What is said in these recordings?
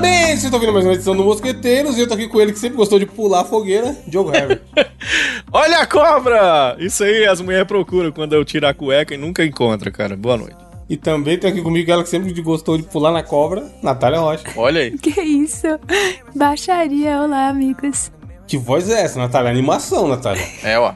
Parabéns! Vocês estão ouvindo mais uma edição do Mosqueteiros e eu tô aqui com ele que sempre gostou de pular a fogueira, Diogo Herbert. Olha a cobra! Isso aí as mulheres procuram quando eu tiro a cueca e nunca encontra, cara. Boa noite. E também tem aqui comigo ela que sempre gostou de pular na cobra, Natália Rocha. Olha aí. Que isso? Baixaria, olá, amigos. Que voz é essa, Natália? Animação, Natália. É, ó.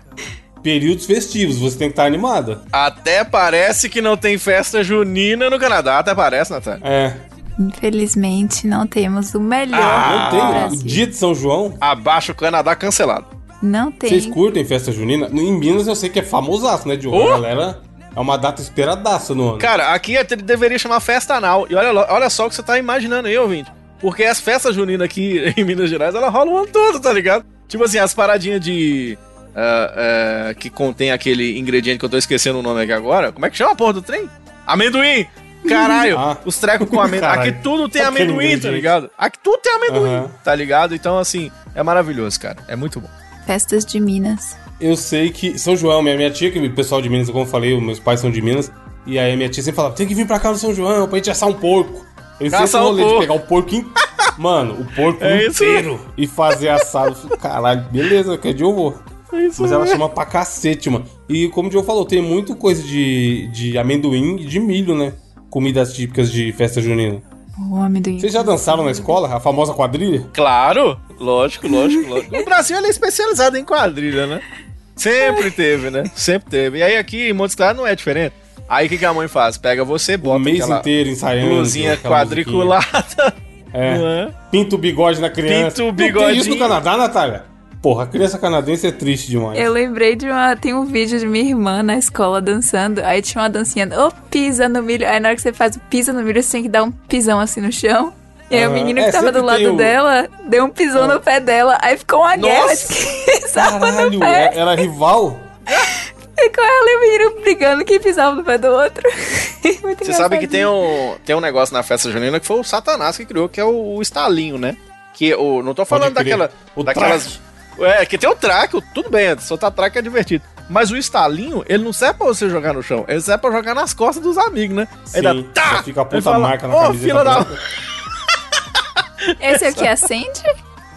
Períodos festivos, você tem que estar animada. Até parece que não tem festa junina no Canadá. Até parece, Natália. É. Infelizmente, não temos o melhor Não do tem? Brasil. dia de São João? Abaixo o Canadá cancelado. Não tem. Vocês curtem festa junina? Em Minas eu sei que é famosaço, né, Diogo? Oh! A galera é uma data esperadaça no ano. Cara, aqui é- deveria chamar festa anal. E olha, olha só o que você tá imaginando aí, ouvinte. Porque as festas juninas aqui em Minas Gerais, ela rola o ano todo, tá ligado? Tipo assim, as paradinhas de. ah, ah, que contém aquele ingrediente que eu tô esquecendo o nome aqui agora. Como é que chama a porra do trem? Amendoim! Caralho, Ah. os trecos com amendoim. Aqui tudo tem Aquele amendoim, tá ligado? Aqui tudo tem amendoim, Aham. tá ligado? Então, assim, é maravilhoso, cara. É muito bom. Festas de Minas. Eu sei que São João, minha, minha tia, que o pessoal de Minas, como eu falei, meus pais são de Minas. E aí minha tia sempre falava, tem que vir pra cá no São João pra gente assar um porco. Eles sempre esse um rolê de porco. pegar o porco in... Mano, o porco É isso inteiro e fazer assado. Eu Caralho, beleza, que dia eu vou. Mas ela chama pra cacete, mano. E como o Diogo falou, tem muito coisa de, de amendoim e de milho, né? Comidas típicas de festa junina. O amendoim. Vocês já dançaram na escola? A famosa quadrilha? Claro, lógico, lógico, lógico. O Brasil ele é especializado em quadrilha, né? Sempre teve, né? Sempre teve. E aí aqui em Montes Claros não é diferente. Aí o que, que a mãe faz? Pega você, O bota mês aquela inteiro ensaiando. blusinha quadriculada. É. é? Pinta o bigode na criança. Pinta o Não tem isso no Canadá, Natália? Porra, a criança canadense é triste demais. Eu lembrei de uma. Tem um vídeo de minha irmã na escola dançando. Aí tinha uma dancinha. Ô, pisa no milho. Aí na hora que você faz o pisa no milho, você tem que dar um pisão assim no chão. E aí o menino É, que tava do lado o- dela deu um pisão no pé dela. Aí ficou uma guerra de quem pisava no Caralho, pé. é- era rival? Ficou ela e o menino brigando quem pisava no pé do outro. Muito Você sabe que tem um, tem um negócio na festa junina que foi o Satanás que criou, que é o, o estalinho, né? Que o, não tô falando daquela, O daquelas. É, que tem o traque, o- tudo bem, soltar traque é divertido. Mas o estalinho, ele não serve pra você jogar no chão, ele serve pra jogar nas costas dos amigos, né? Sim, Aí dá, tá! fica a puta fala, marca na "Ô, camiseta filha da... branca." Esse aqui acende?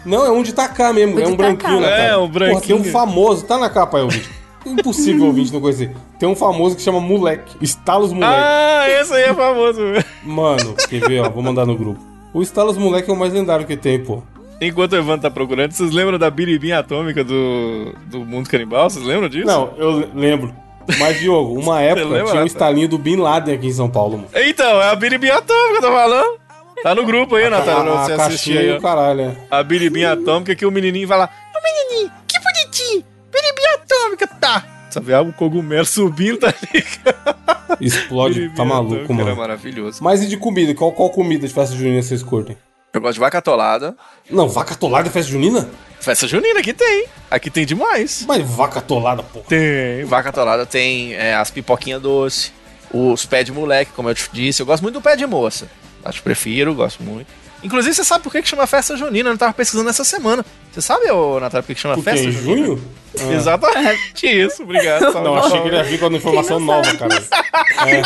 Não, é um de tacar mesmo, O é um branquinho, tacar. É, um branquinho. Porra, tem um famoso, tá na capa aí, ouvinte. Impossível ouvinte não conhecer. Tem um famoso que chama Moleque. Estalos Moleque. Ah, esse aí é famoso. Mano, quer ver, ó? Vou mandar no grupo. O Estalos Moleque é o mais lendário que tem, pô. Enquanto o Evandro tá procurando, vocês lembram da biribinha atômica do, do mundo canibal? Vocês lembram disso? Não, eu le- lembro. Mas, Diogo, uma época lembra, tinha um estalinho do Bin Laden aqui em São Paulo, mano. Então, é a biribinha atômica tô falando. Tá no grupo aí, Natália, pra você assistir aí, ó. caralho, é. A biribinha atômica que o menininho vai lá. Ô menininho, que bonitinho! Biribinha atômica, tá! Sabe, ah, o cogumelo subindo, tá ligado? Explode, Biribinha tá maluco, atômica Era mano. maravilhoso. Mas e de comida? Qual, qual comida de festa junina vocês curtem? Eu gosto de vaca atolada. Não, vaca atolada é festa junina? Festa junina aqui tem. Aqui tem demais. Mas vaca atolada, porra. Tem. Vaca atolada tem é, as pipoquinhas doce, os pés de moleque, como eu te disse. Eu gosto muito do pé de moça. Acho que prefiro, gosto muito. Inclusive, você sabe por que, que chama festa junina? Eu não tava pesquisando essa semana. Você sabe, ô, Natália, por que, que chama Porque festa em junina? junho? Ah. Exatamente isso, obrigado. Não, achei que ele ia vir com uma informação nova, cara. É.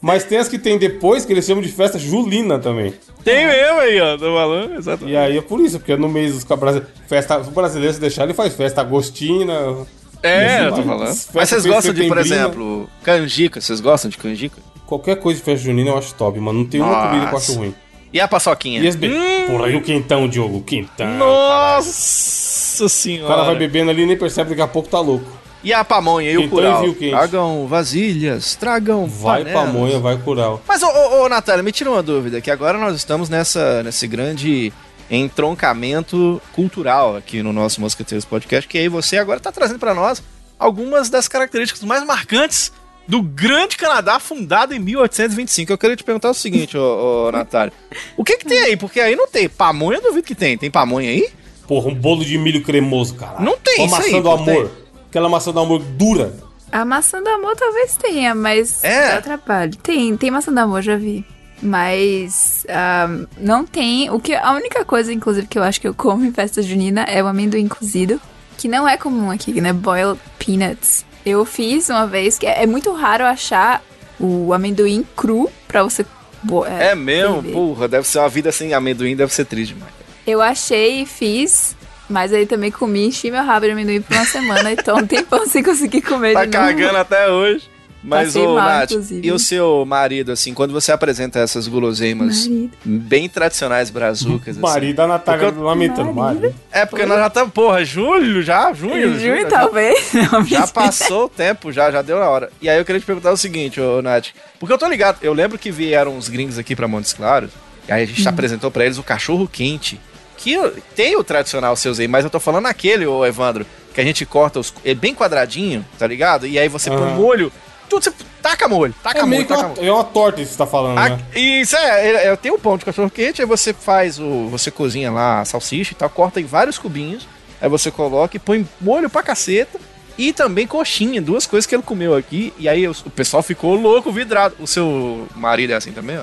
Mas tem as que tem depois que eles chamam de festa julina também. Tem mesmo aí, ó, tô falando, exatamente. E aí é por isso, porque no mês dos brasileiros. Festa, o brasileiro se deixar, ele faz festa agostina. É, eu tô falando. Festa Mas vocês gostam de, por exemplo, canjica? Vocês gostam de canjica? Qualquer coisa de festa junina eu acho top, mano. Não tem uma Nossa. comida que eu acho ruim. E a paçoquinha? E as be... Porra, e o quentão, Diogo? O quentão. caralho. Nossa O senhora. cara vai bebendo ali e nem percebe, daqui a pouco tá louco. E a pamonha e o curau? Tragam vasilhas, tragam Vai panelas. pamonha, vai curar. Mas, ô, ô, ô, Natália, me tira uma dúvida, que agora nós estamos nessa, nesse grande entroncamento cultural aqui no nosso Mosqueteiros Podcast, que aí você agora tá trazendo pra nós algumas das características mais marcantes do grande Canadá, fundado em 1825. Eu queria te perguntar o seguinte, ô, ô Natália, o que que tem aí? Porque aí não tem. Pamonha, eu duvido que tem. Tem pamonha aí? Porra, um bolo de milho cremoso, cara. Não tem Uma isso aí, do amor. Aquela maçã do amor dura. A maçã do amor talvez tenha, mas É? dá trabalho. Tem, tem maçã do amor, já vi. Mas ah, não tem. O que a única coisa, inclusive, que eu acho que eu como em festa junina é o amendoim cozido, que não é comum aqui, né? Boiled peanuts. Eu fiz uma vez que é, é muito raro achar o amendoim cru pra você boa. É mesmo? Porra, deve ser uma vida sem amendoim, deve ser triste demais. Eu achei e fiz, mas aí também comi, enchi meu rabo de amendoim por uma semana, então um tempão sem conseguir comer Tá de novo. cagando até hoje. Mas, Passei ô, mal, Nath, inclusive. e o seu marido, assim, quando você apresenta essas guloseimas Marido. bem tradicionais brazucas, assim, Marido da Natália Porque eu- lamentando. Marido. Marido. É porque nós já estamos, porra, julho já, junho, junho, talvez. Não, Já passou o tempo, já, já deu na hora. E aí eu queria te perguntar o seguinte, ô Nath. Porque eu tô ligado, eu lembro que vieram uns gringos aqui pra Montes Claros, e aí a gente apresentou pra eles o cachorro quente. Que eu- tem o tradicional seus aí, mas eu tô falando aquele, ô Evandro, que a gente corta os. É bem quadradinho, tá ligado? E aí você põe Aham. molho. Tudo você taca molho, taca É meio molho, taca uma, molho. é uma torta isso que você tá falando, Ah, né? Isso é, é, é, tem um pão de cachorro quente, aí você faz o. Você cozinha lá a salsicha e tal, corta em vários cubinhos, aí você coloca e põe molho pra caceta. E também coxinha, duas coisas que ele comeu aqui. E aí o, o pessoal ficou louco, vidrado. O seu marido é assim também, ó?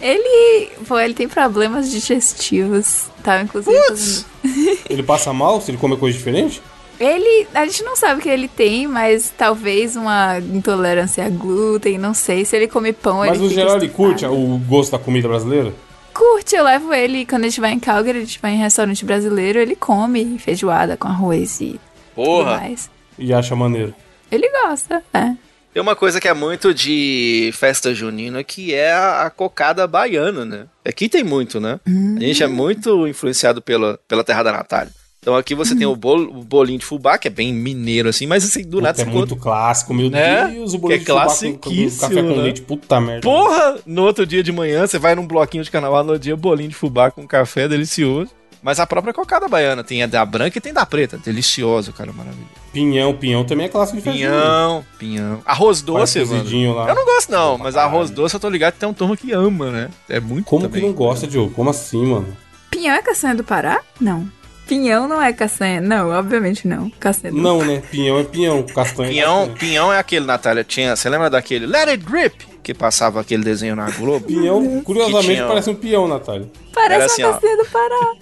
Ele, pô, ele tem problemas digestivos. Tava inclusive fazendo... Ele passa mal se ele comer coisa diferente? Ele, a gente não sabe o que ele tem, mas talvez uma intolerância a glúten, não sei. Se ele come pão, Mas ele no fica geral ele curte o gosto da comida brasileira? Curte, eu levo ele quando a gente vai em Calgary, a gente vai em restaurante brasileiro, ele come feijoada com arroz e tudo mais. E acha maneiro. Ele gosta, é. Tem uma coisa que é muito de festa junina, que é a, cocada baiana, né? Aqui tem muito, né? A gente é muito influenciado pela, pela terra da Natália. Então aqui você tem o, bolo, o bolinho de fubá, que é bem mineiro assim, mas assim, do nada é muito clássico, meu Né? Deus. O Que é bolinho de fubá com- café com né? leite, puta merda. Porra! No outro dia de manhã, você vai num bloquinho de carnaval, no dia bolinho de fubá com café delicioso. Mas a própria cocada baiana tem a da branca e tem da preta. Delicioso, cara, maravilhoso. Pinhão, pinhão também é clássico de. Pinhão, pinhão. Arroz doce, mano. lá. Eu não gosto, não, mas arroz caralho. doce eu tô ligado que tem um turma que ama, né? É muito Como também. que não gosta, Diogo? Como assim, mano? Pinhão é castanha do Pará? Não. Pinhão não é castanha. Não, obviamente não. Castanha do Não, né? Pinhão é pinhão, castanha é Pinhão, castanha. pinhão é aquele, Natália. Tinha, você lembra daquele Let It Grip? Que passava aquele desenho na Globo? Pinhão, curiosamente, tinha, ó. parece um peão, Natália. Parece Era uma assim, ó. castanha do Pará.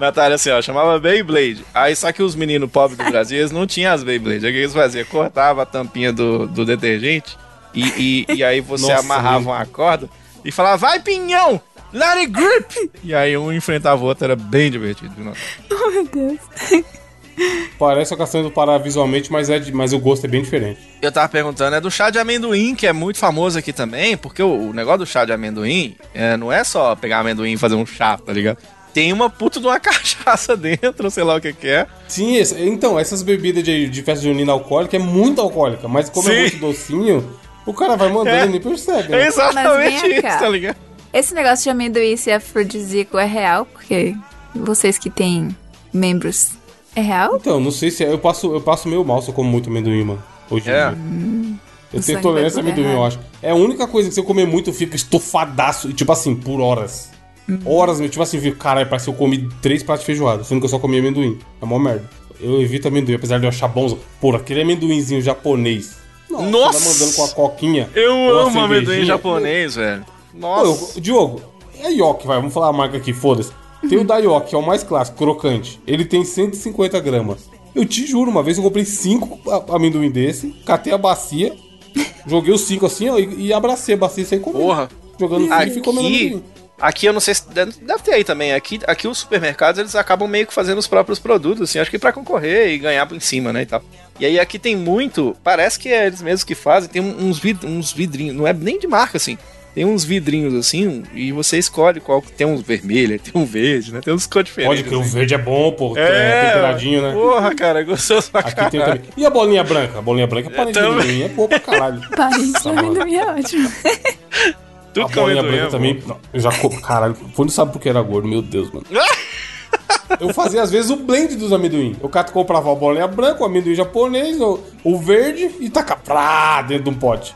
Natália, assim, ó, chamava Beyblade. Aí só que os meninos pobres do Brasil, eles não tinham as Beyblade. Aí o que eles faziam? Cortava a tampinha do, do detergente e, e, e aí você Nossa, amarrava uma corda e falava, vai pinhão! Let it grip! E aí um enfrentava o outro, era bem divertido. viu, Natália? Oh, meu Deus. Parece a castanha do Pará visualmente, mas, é de- mas o gosto é bem diferente. Eu tava perguntando, é do chá de amendoim, que é muito famoso aqui também, porque o, o negócio do chá de amendoim é, não é só pegar amendoim e fazer um chá, tá ligado? Tem uma puta de uma cachaça dentro, sei lá o que que é. Sim, esse- então, essas bebidas de, de festa junina alcoólica é muito alcoólica, mas como Sim. é muito docinho, o cara vai mandando É. e nem percebe. É Né? exatamente Mas vem isso, cá. tá ligado? Esse negócio de amendoim ser afrodisíaco é real? Porque vocês que têm membros, é real? Então, não sei se é, eu passo, eu passo meio mal se eu como muito amendoim, mano. Hoje em É. dia. Eu O tenho tolerância a amendoim, eu errado. acho. É a única coisa que se eu comer muito, eu fico estufadaço, e tipo assim, por horas. Horas, meu, tipo assim, eu fico, caralho, parece que eu comi três pratos de feijoada, sendo que eu só comi amendoim. É mó merda. Eu evito amendoim, apesar de eu achar bom. Por aquele amendoinzinho japonês. Nossa! Nossa! Vai mandando com a coquinha. Eu amo amendoim japonês, velho. Pô, Nossa. eu- Diogo, é Yoki, vai, vamos falar a marca aqui, foda-se. Tem o da Yoki, que é o mais clássico, crocante. Ele tem 150 gramas. Eu te juro, uma vez eu comprei 5 amendoim desse, catei a bacia, joguei os 5 assim, ó, e, e abracei a bacia sem comer. Porra. Jogando fio e comendo Aqui, amendoim. Aqui eu não sei se deve deve ter aí também. Aqui, aqui os supermercados eles acabam meio que fazendo os próprios produtos, assim, acho que pra concorrer e ganhar por em cima, né, e tal. E aí aqui tem muito, parece que é eles mesmos que fazem, tem uns, vid, uns vidrinhos, não é nem de marca assim. Tem uns vidrinhos assim, e você escolhe qual que tem um vermelho, tem um verde, né? Tem uns cores diferentes. Pode que o assim. verde é bom, pô, é, temperadinho, né? Porra, cara, gostoso pra Aqui tem caralho. também. E a bolinha branca? A bolinha branca é parente de também. amendoim, é boa pra caralho. Parente Tá de amendoim é ótimo. Tudo a bolinha branca é também. não, eu já. co- Caralho, não sabe porque era gordo, meu Deus, mano. Eu fazia às vezes o blend dos amendoim. Eu cato comprava a bolinha branca, o amendoim japonês, o, o verde e taca pra dentro de um pote.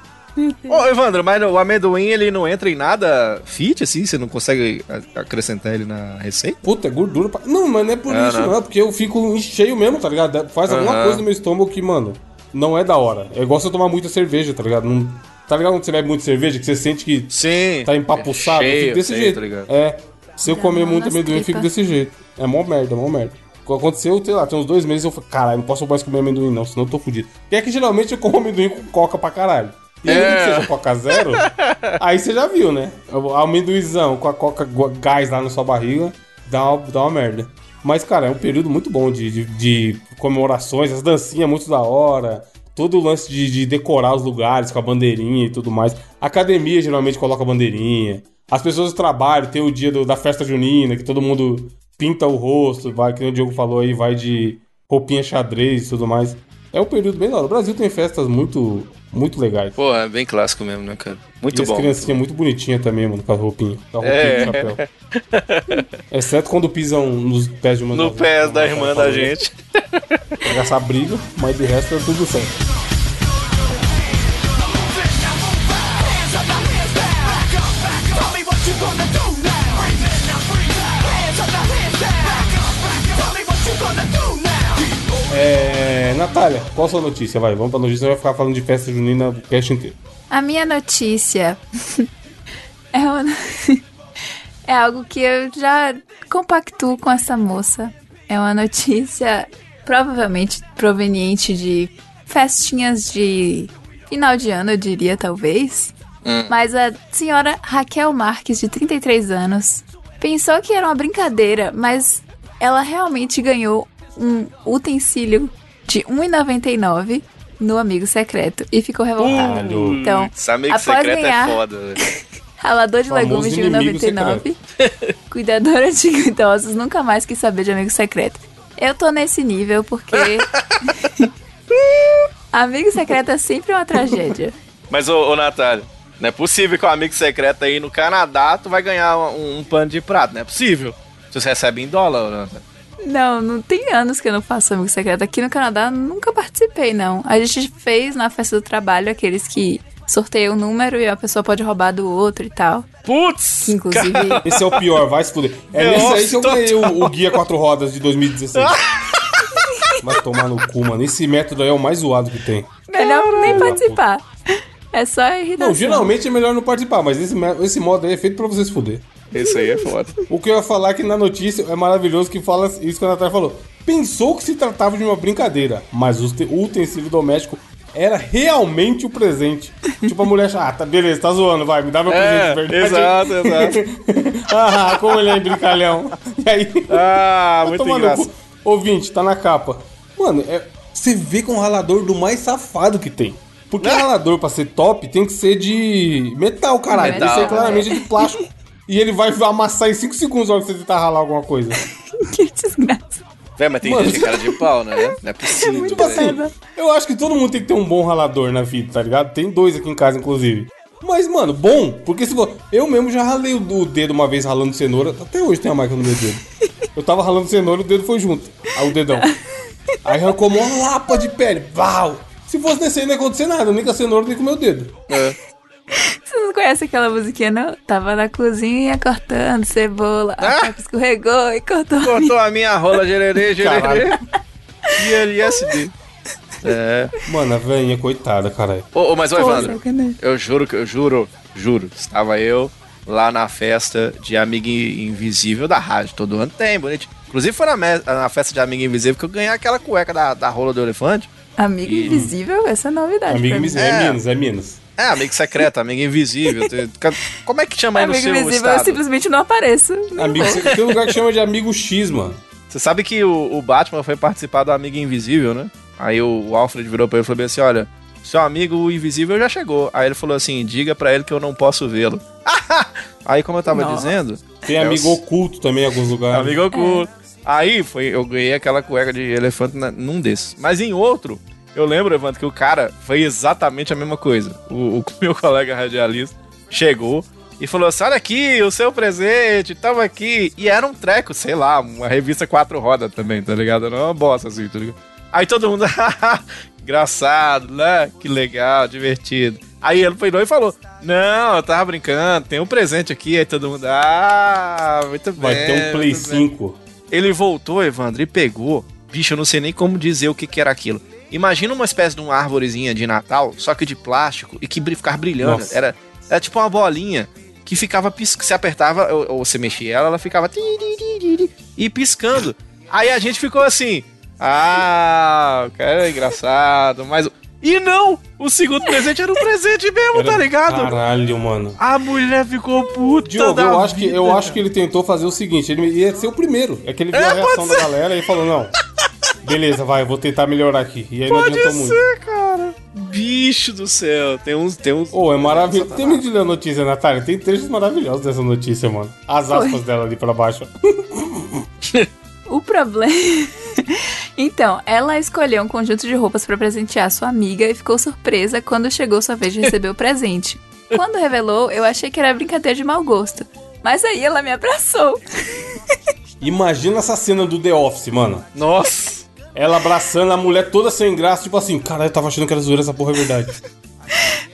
Ô, Evandro, mas o amendoim ele não entra em nada fit, assim? Você não consegue acrescentar ele na receita? Puta, é gordura pra... Não, mas não é por É, isso, né? não. É porque eu fico cheio mesmo, tá ligado? Faz alguma coisa no meu estômago que, mano, não é da hora. É igual você tomar muita cerveja, tá ligado? Não... Tá ligado quando você bebe muita cerveja, que você sente que Sim. tá empapuçado? eu Cheio, fico desse sei, jeito. tá é. Se eu Dá comer muito amendoim, eu fico desse jeito. É mó merda, mó merda. Aconteceu, sei lá, tem uns dois meses eu falei, caralho, não posso mais comer amendoim não, senão eu tô fudido. E é que geralmente eu como amendoim com coca pra caralho. E ainda que seja Coca Zero, aí você já viu, né? O amendoizão com a Coca gás lá na sua barriga dá uma, dá uma merda. Mas, cara, é um período muito bom de, de, de comemorações, as dancinhas muito da hora, todo o lance de, de, decorar os lugares com a bandeirinha e tudo mais. A academia geralmente coloca a bandeirinha. As pessoas do trabalho tem o dia do, da festa junina, que todo mundo pinta o rosto, vai, que o Diogo falou aí, vai de roupinha xadrez e tudo mais. É um período bem da hora. O Brasil tem festas muito, muito legais. Pô, é bem clássico mesmo, né, cara? Muito e bom. as criancinhas muito bonitinhas também, mano, com a roupinha. Com a roupinha é. chapéu. Exceto quando pisam nos pés de uma No pés da irmã da gente. Pega essa briga, mas de resto é tudo certo. Natália, qual a sua notícia? Vai, vamos pra notícia, vai ficar falando de festa junina o cast inteiro. A minha notícia é, uma... é algo que eu já compactuo com essa moça. É uma notícia provavelmente proveniente de festinhas de final de ano, eu diria, talvez. Hum. Mas a senhora Raquel Marques, de 33 anos, pensou que era uma brincadeira, mas ela realmente ganhou um utensílio de R$1,99 no Amigo Secreto e ficou revoltado. Uh, então, amigo após secreto é ganhar, é foda, ralador de legumes de R$1,99, cuidadora de idosos, nunca mais quis saber de Amigo Secreto. Eu tô nesse nível porque Amigo Secreto é sempre uma tragédia. Mas, ô, ô Natália, não é possível que o Amigo Secreto aí no Canadá tu vai ganhar um, um pano de prato, não é possível. Você recebe em dólar, Natália. Não, não tem anos que eu não faço amigo secreto. Aqui no Canadá nunca participei, não. A gente fez na festa do trabalho aqueles que sorteiam o número e a pessoa pode roubar do outro e tal. Putz! inclusive. Esse é o pior, vai se fuder. É nesse aí que eu ganhei o, o, Guia Quatro Rodas de 2016. Vai tomar no cu, mano. Esse método aí é o mais zoado que tem. Melhor Caramba, nem participar. É só irritação. Não, geralmente é melhor não participar, mas esse, esse modo aí é feito pra você se fuder. Esse aí é foda. O que eu ia falar é que na notícia é maravilhoso que fala isso que a Natália falou. Pensou que se tratava de uma brincadeira, mas o utensílio doméstico era realmente o presente. tipo, a mulher, ah, tá, beleza, tá zoando, vai, me dá meu é, presente de verdade. Exato, exato. ah, como ele é brincalhão. E aí. Ah, muito engraçado. Ouvinte, tá na capa. Mano, é, você vê com o ralador do mais safado que tem. Porque o ralador, pra ser top, tem que ser de metal, caralho. Metal, tem que ser claramente de plástico e ele vai amassar em 5 segundos na hora que você tentar ralar alguma coisa. que desgraça. Véi, mas tem Mano, gente cara de pau, né? Não é possível. É tipo assim, eu acho que todo mundo tem que ter um bom ralador na vida, tá ligado? Tem dois aqui em casa, inclusive. Mas, mano, bom, porque se. Eu mesmo já ralei o dedo uma vez ralando cenoura. Até hoje tem a marca no meu dedo. Eu tava ralando cenoura e o dedo foi junto. Aí o dedão. Aí arrancou uma lapa de pele. Val! Se fosse nesse aí não ia acontecer nada, nem com a cenoura, nem com o meu dedo. É. Conhece aquela musiquinha, não? Tava na cozinha cortando cebola, ah? a escorregou e cortou. Cortou a minha rola, gererê, gererê. e LSD. É. Mano, a velhinha, coitada, caralho. Ô, ô, mas, ô, Evandro, eu juro que eu juro, juro, estava eu lá na festa de Amiga Invisível da rádio. Todo ano tem, bonito. Inclusive foi na, na festa de Amiga Invisível que eu ganhei aquela cueca da, da rola do elefante. Amigo e... Invisível? Essa é novidade. Amigo Invisível, é, é Minas, é Minas. É, amigo secreto, amigo invisível. Como é que chama aí no seu invisível, estado? eu simplesmente não apareço. amigo secreto, tem um lugar que chama de amigo X, mano. Você sabe que o, o, Batman foi participar do Amigo Invisível, né? Aí o, o Alfred virou pra ele e falou assim, olha, seu amigo invisível já chegou. Aí ele falou assim, diga para ele que eu não posso vê-lo. Aí, como eu tava Nossa. dizendo... Tem amigo oculto também em alguns lugares. Amigo oculto. É. Aí foi, eu ganhei aquela cueca de elefante na, num desses. Mas em outro, eu lembro, Evandro, que o cara foi exatamente a mesma coisa. O, o meu colega radialista chegou e falou assim: Olha aqui, o seu presente, tava aqui. E era um treco, sei lá, uma revista quatro rodas também, tá ligado? Não uma bosta assim, tá ligado? Aí todo mundo, engraçado, né? Que legal, divertido. Aí ele foi e falou: Não, eu tava brincando, tem um presente aqui. Aí todo mundo, ah, muito bem. Vai ter um Play 5. Ele voltou, Evandro, e pegou. Bicho, eu não sei nem como dizer o que, que era aquilo. Imagina uma espécie de uma árvorezinha de Natal, só que de plástico e que ficava brilhando. Era, era tipo uma bolinha que ficava piscando. Você apertava ou, ou você mexia ela, ela ficava e piscando. Aí a gente ficou assim. Ah, o cara é engraçado. Mas. E não! O segundo presente era um presente mesmo, Era- tá ligado? Caralho, mano. A mulher ficou puta Diogo, da eu acho, que, vida, eu cara. acho que ele tentou fazer o seguinte: ele ia ser o primeiro. É que ele viu É, a reação da galera e falou: não, beleza, vai, eu vou tentar melhorar aqui. E aí não Pode muito. ser, cara. Bicho do céu. Tem uns... Tem uns... Ô, é maravilhoso. Termina de ler a notícia, Natália. Tem trechos maravilhosos dessa notícia, mano. As aspas dela ali pra baixo. O problema. então, ela escolheu um conjunto de roupas pra presentear sua amiga e ficou surpresa quando chegou sua vez de receber o presente. Quando revelou, eu achei que era brincadeira de mau gosto. Mas aí ela me abraçou. Imagina essa cena do The Office, mano. Nossa. Ela abraçando a mulher toda sem graça, tipo assim, caralho, eu tava achando que era zoeira, essa porra é verdade.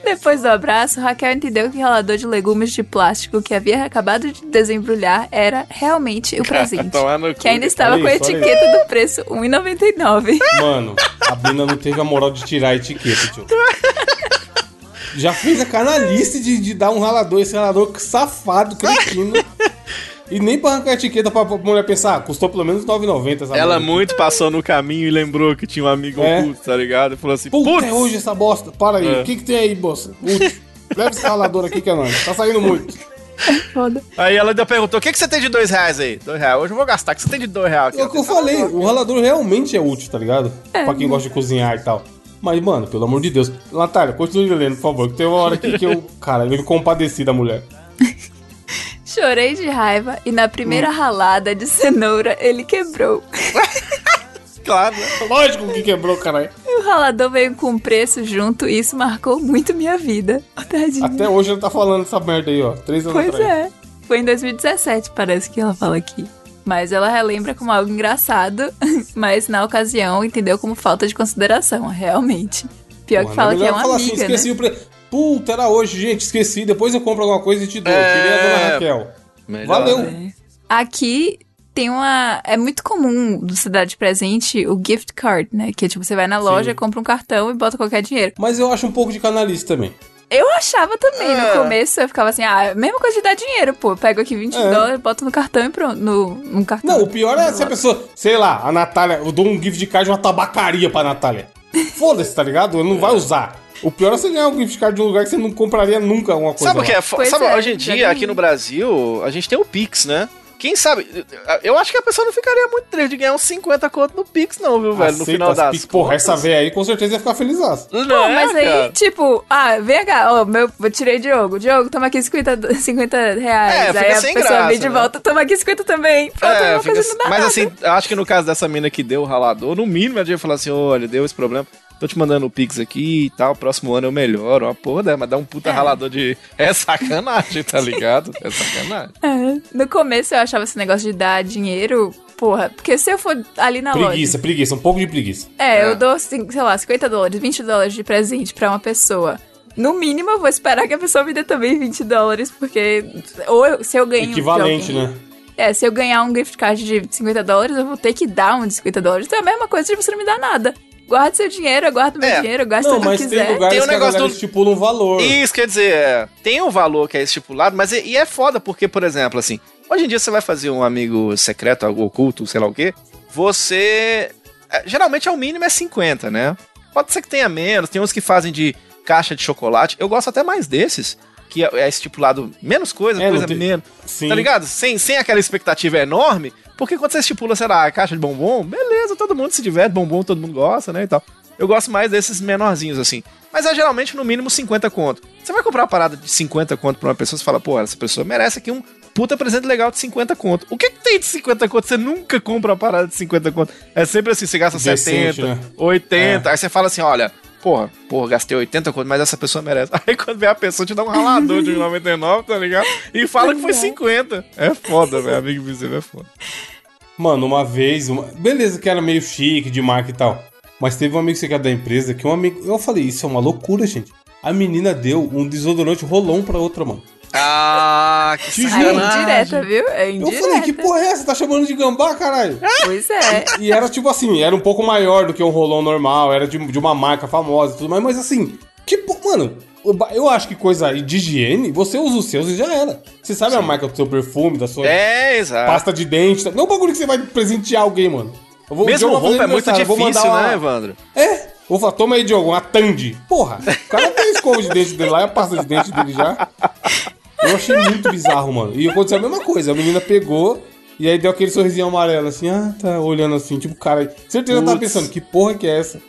Depois do abraço, Raquel entendeu que o ralador de legumes de plástico que havia acabado de desembrulhar era realmente o presente. Que ainda estava Olha com a isso, etiqueta do preço R$ 1,99. Mano, a Bruna não teve a moral de tirar a etiqueta, tio. Já fez a canalice de, de dar um ralador, esse ralador safado, cretino. E nem pra arrancar a etiqueta pra, mulher pensar, ah, custou pelo menos 9,90 essa Ela muito passou no caminho e lembrou que tinha um amigo É. oculto, tá ligado? E falou assim, Puta, putz, é hoje essa bosta. Para aí, É. o que que tem aí, moça? Leva esse ralador aqui que é nóis. Tá saindo muito. Foda. Aí ela ainda perguntou: o que, que você tem de dois reais aí? Dois reais. Hoje eu vou gastar. O que você tem de dois reais aqui? É o que eu falei, o ralador realmente é útil, tá ligado? Pra quem gosta de cozinhar e tal. Mas, mano, pelo amor de Deus. Natália, continue lendo, por favor. Que tem uma hora aqui que eu. Cara, eu me compadeci da mulher. Chorei de raiva e na primeira ralada de cenoura ele quebrou. Claro, né? Lógico que quebrou, caralho. E o ralador veio com preço junto e isso marcou muito minha vida. Tadinha. Até hoje ela tá falando essa merda aí, ó. Três anos Pois atrás. é. Foi em 2017, parece que ela fala aqui. Mas ela relembra como algo engraçado, mas na ocasião entendeu como falta de consideração, realmente. Pior que fala na que é uma fala amiga, assim, esqueci né? o pre... Puta, era hoje, gente, esqueci. Depois eu compro alguma coisa e te dou. É. Queria a dona Raquel. Melhor, Valeu. né? Aqui tem uma. É muito comum você dar de presente o gift card, né? Que é tipo, você vai na loja, Sim. compra um cartão e bota qualquer dinheiro. Mas eu acho um pouco de canalice também. Eu achava também, É. no começo eu ficava assim, ah, mesma coisa de dar dinheiro, pô. Eu pego aqui 20 É. dólares, boto no cartão e pronto. No, num cartão. Não, o pior é se a pessoa, sei lá, a Natália, eu dou um gift card de uma tabacaria pra Natália. Foda-se, tá ligado? Ele não vai usar. O pior é você ganhar um gift card de um lugar que você não compraria nunca alguma coisa. Sabe o que é? Sabe, é, hoje em dia, aqui no Brasil, a gente tem o Pix, né? Quem sabe? Eu acho que a pessoa não ficaria muito triste de ganhar uns 50 conto no Pix, não, viu, velho? No Aceita final as das. Pix. Porra, essa véia aí com certeza ia ficar feliz. Não Pô, é, mas aí, cara? tipo, ah, vem cá, ó, meu, eu tirei Diogo. Diogo, toma aqui 50, 50 reais. É, fica aí a pessoa graça, vem de né? volta, toma aqui 50 também. Pronto, É, uma fica não mas nada. assim, acho que no caso dessa mina que deu o ralador, no mínimo ela devia falar assim: olha, deu esse problema, tô te mandando o Pix aqui e tal, próximo ano eu melhoro. Uma porra, né? mas dá um puta É. ralador de. É sacanagem, tá ligado? É sacanagem. É, No começo eu achava esse negócio de dar dinheiro, porra, porque se eu for ali na Preguiça, loja. preguiça, um pouco de preguiça. É, É. eu dou, assim, sei lá, 50 dólares, 20 dólares de presente pra uma pessoa. No mínimo, eu vou esperar que a pessoa me dê também 20 dólares, porque. Ou eu- se eu ganho. Equivalente, alguém- né? É, se eu ganhar um gift card de 50 dólares, eu vou ter que dar um de 50 dólares. Então é a mesma coisa de você não me dar nada. Guarde seu dinheiro, eu guardo meu É. dinheiro, eu gasto Não, o que mas tem quiser. lugares Tem um que a negócio galera do- estipula um valor. Isso quer dizer, é, tem um valor que é estipulado, mas e, e é foda, porque, por exemplo, assim, hoje em dia você vai fazer um amigo secreto, oculto, sei lá o quê, você. é, geralmente é o mínimo é 50, né? Pode ser que tenha menos, tem uns que fazem de caixa de chocolate. Eu gosto até mais desses, que é, é estipulado menos coisa, É, coisa tem- menos. Sim. Tá ligado? Sem, sem aquela expectativa enorme, porque quando você estipula, sei lá, a caixa de bombom, beleza, todo mundo se diverte, bombom todo mundo gosta, né, e tal. Eu gosto mais desses menorzinhos, assim. Mas é geralmente no mínimo 50 conto. Você vai comprar uma parada de 50 conto pra uma pessoa, você fala, pô, essa pessoa merece aqui um puta presente legal de 50 conto. O que, que tem de 50 conto? Você nunca compra uma parada de 50 conto. É sempre assim, você gasta Decente, 70, né? 80, aí você fala assim, olha... Porra, porra, gastei 80 conto, mas essa pessoa merece. Aí quando vem a pessoa te dá um ralador de 99, tá ligado? E fala que foi 50. É foda, velho. Amigo invisível é foda. Mano, uma vez, uma... beleza que era meio chique, de marca e tal. Mas teve um amigo secreto da empresa que um amigo. Eu falei, isso é uma loucura, gente. A menina deu um desodorante rolão pra outra, mano. Ah, que Te Aí é sacanagem. indireta, viu? É Eu indireta. falei, que porra é essa? Tá chamando de gambá, caralho? Pois é. E era tipo assim, era um pouco maior do que um rolão normal, era de, de uma marca famosa e tudo mais, mas assim, tipo, mano, eu eu acho que coisa de higiene, você usa os seus e já era. Você sabe a marca do seu perfume, da sua É, exato. pasta de dente, não é um bagulho que você vai presentear alguém, mano. Eu vou, Mesmo eu roupa é muito eu difícil, mandar uma- né, Evandro? É, Vou falar, toma aí, Diogo, uma Tandy. Porra, o cara tem escova de dente dele lá e a pasta de dente dele já. Eu achei muito bizarro, mano. E aconteceu a mesma coisa. A menina pegou e aí deu aquele sorrisinho amarelo, assim, ah, tá olhando assim, tipo, cara. Certeza eu tava pensando, que porra que é essa?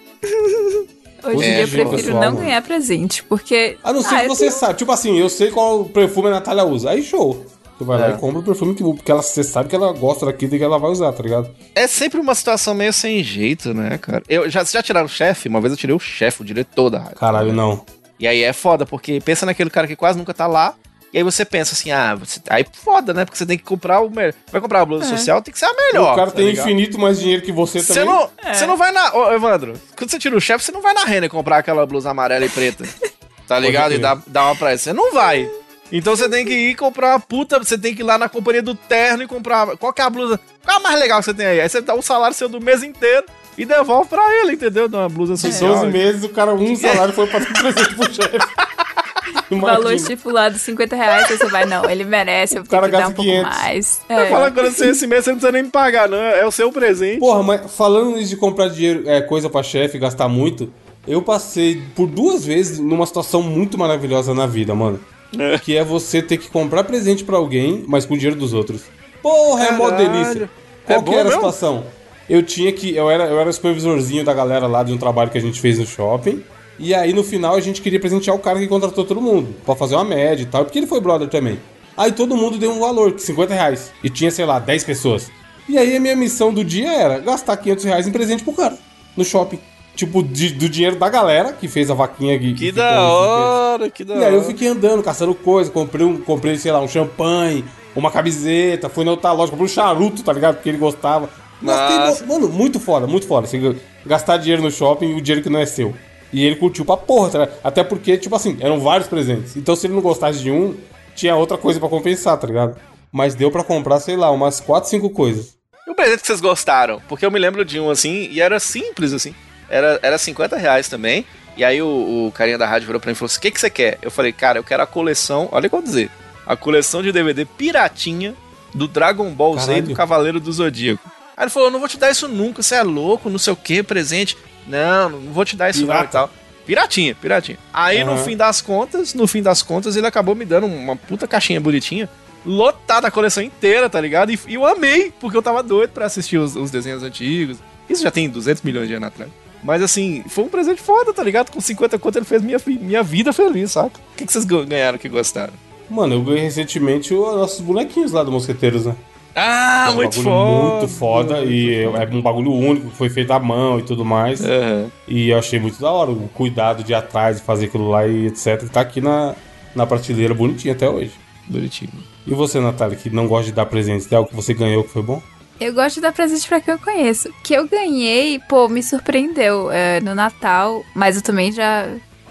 Hoje em dia eu prefiro pessoal, não mano. ganhar presente, porque. A não ser ah, que você tenho... sabe. Tipo assim, eu sei qual perfume a Natália usa. Aí show. Você vai é. lá e compra o perfume que, porque ela, você sabe que ela gosta daquilo e que ela vai usar, tá ligado? É sempre uma situação meio sem jeito, né, cara? Eu, já, vocês já tiraram o chefe? Uma vez eu tirei o chefe, o diretor da rádio. Caralho, não. E aí é foda, porque pensa naquele cara que quase nunca tá lá, e aí você pensa assim, ah, você... aí foda, né? Porque você tem que comprar o melhor. Vai comprar a blusa é. social, tem que ser a melhor. O cara tá tem ligado? infinito mais dinheiro que você, você também. Não, é. Você não vai na. Ô, Evandro, quando você tira o chefe, você não vai na Renner comprar aquela blusa amarela e preta. Tá ligado? E dá, dá uma pra ele. Você não vai. Então você tem que ir comprar uma puta. Você tem que ir lá na companhia do terno e comprar. Qual que é a blusa? Qual é a mais legal que você tem aí? Aí você dá o salário seu do mês inteiro e devolve pra ele, entendeu? Dá uma blusa social. Em 12 meses, o cara, um salário foi pra presente pro chefe. Valor estipulado 50 reais, você vai, não, ele merece, eu tenho que dar um 500. pouco mais. É. Fala agora você esse mês você não precisa nem me pagar, não. É o seu presente. Porra, mas falando de comprar dinheiro, é, coisa pra chefe, gastar muito, eu passei por duas vezes numa situação muito maravilhosa na vida, mano. É. Que é você ter que comprar presente para alguém, mas com o dinheiro dos outros. Porra, é mó delícia. Qual é que era a situação? Eu tinha que. Eu era, eu era supervisorzinho da galera lá de um trabalho que a gente fez no shopping. E aí no final a gente queria presentear o cara que contratou todo mundo, para fazer uma média e tal, porque ele foi brother também. Aí todo mundo deu um valor, 50 reais. E tinha, sei lá, 10 pessoas. E aí a minha missão do dia era gastar 500 reais em presente pro cara, no shopping. Tipo, de, do dinheiro da galera que fez a vaquinha aqui. Que, que da hora, que da hora. E aí eu fiquei andando, caçando coisa, comprei, um, comprei, sei lá, um champanhe, uma camiseta, fui na outra loja, comprei um charuto, tá ligado? Porque ele gostava. Gastei, mano, muito foda, muito foda. Assim, gastar dinheiro no shopping e o dinheiro que não é seu. E ele curtiu pra porra, tá Até porque, tipo assim, eram vários presentes. Então se ele não gostasse de um, tinha outra coisa para compensar, tá ligado? Mas deu para comprar, sei lá, umas 4, 5 coisas. E o presente que vocês gostaram? Porque eu me lembro de um assim, e era simples assim. Era, era 50 reais também. E aí o, o carinha da rádio virou pra mim e falou assim: o que, que você quer? Eu falei, cara, eu quero a coleção. Olha o que eu vou dizer. A coleção de DVD piratinha do Dragon Ball Caralho. Z e do Cavaleiro do Zodíaco. Aí ele falou: não vou te dar isso nunca, você é louco, não sei o que, presente. Não, não vou te dar isso não e tal. Piratinha, piratinha. Aí uhum. no fim das contas, no fim das contas, ele acabou me dando uma puta caixinha bonitinha, lotada a coleção inteira, tá ligado? E, e eu amei, porque eu tava doido para assistir os, os, desenhos antigos. Isso já tem 200 milhões de anos atrás. Mas assim, foi um presente foda, tá ligado? Com 50 conto ele fez minha, minha vida feliz, saca? O que, que vocês ganharam que gostaram? Mano, eu ganhei recentemente os nossos bonequinhos lá do Mosqueteiros, né? Ah, é um muito foda. Muito foda. E é um bagulho único, foi feito à mão e tudo mais. Uhum. E eu achei muito da hora o cuidado de ir atrás, de fazer aquilo lá e etc. Tá aqui na, na prateleira bonitinho até hoje. Bonitinho. E você, Natália, que não gosta de dar presentes, tem algo que você ganhou que foi bom? Eu gosto de dar presente pra quem eu conheço. Que eu ganhei, pô, me surpreendeu é, no Natal, mas eu também já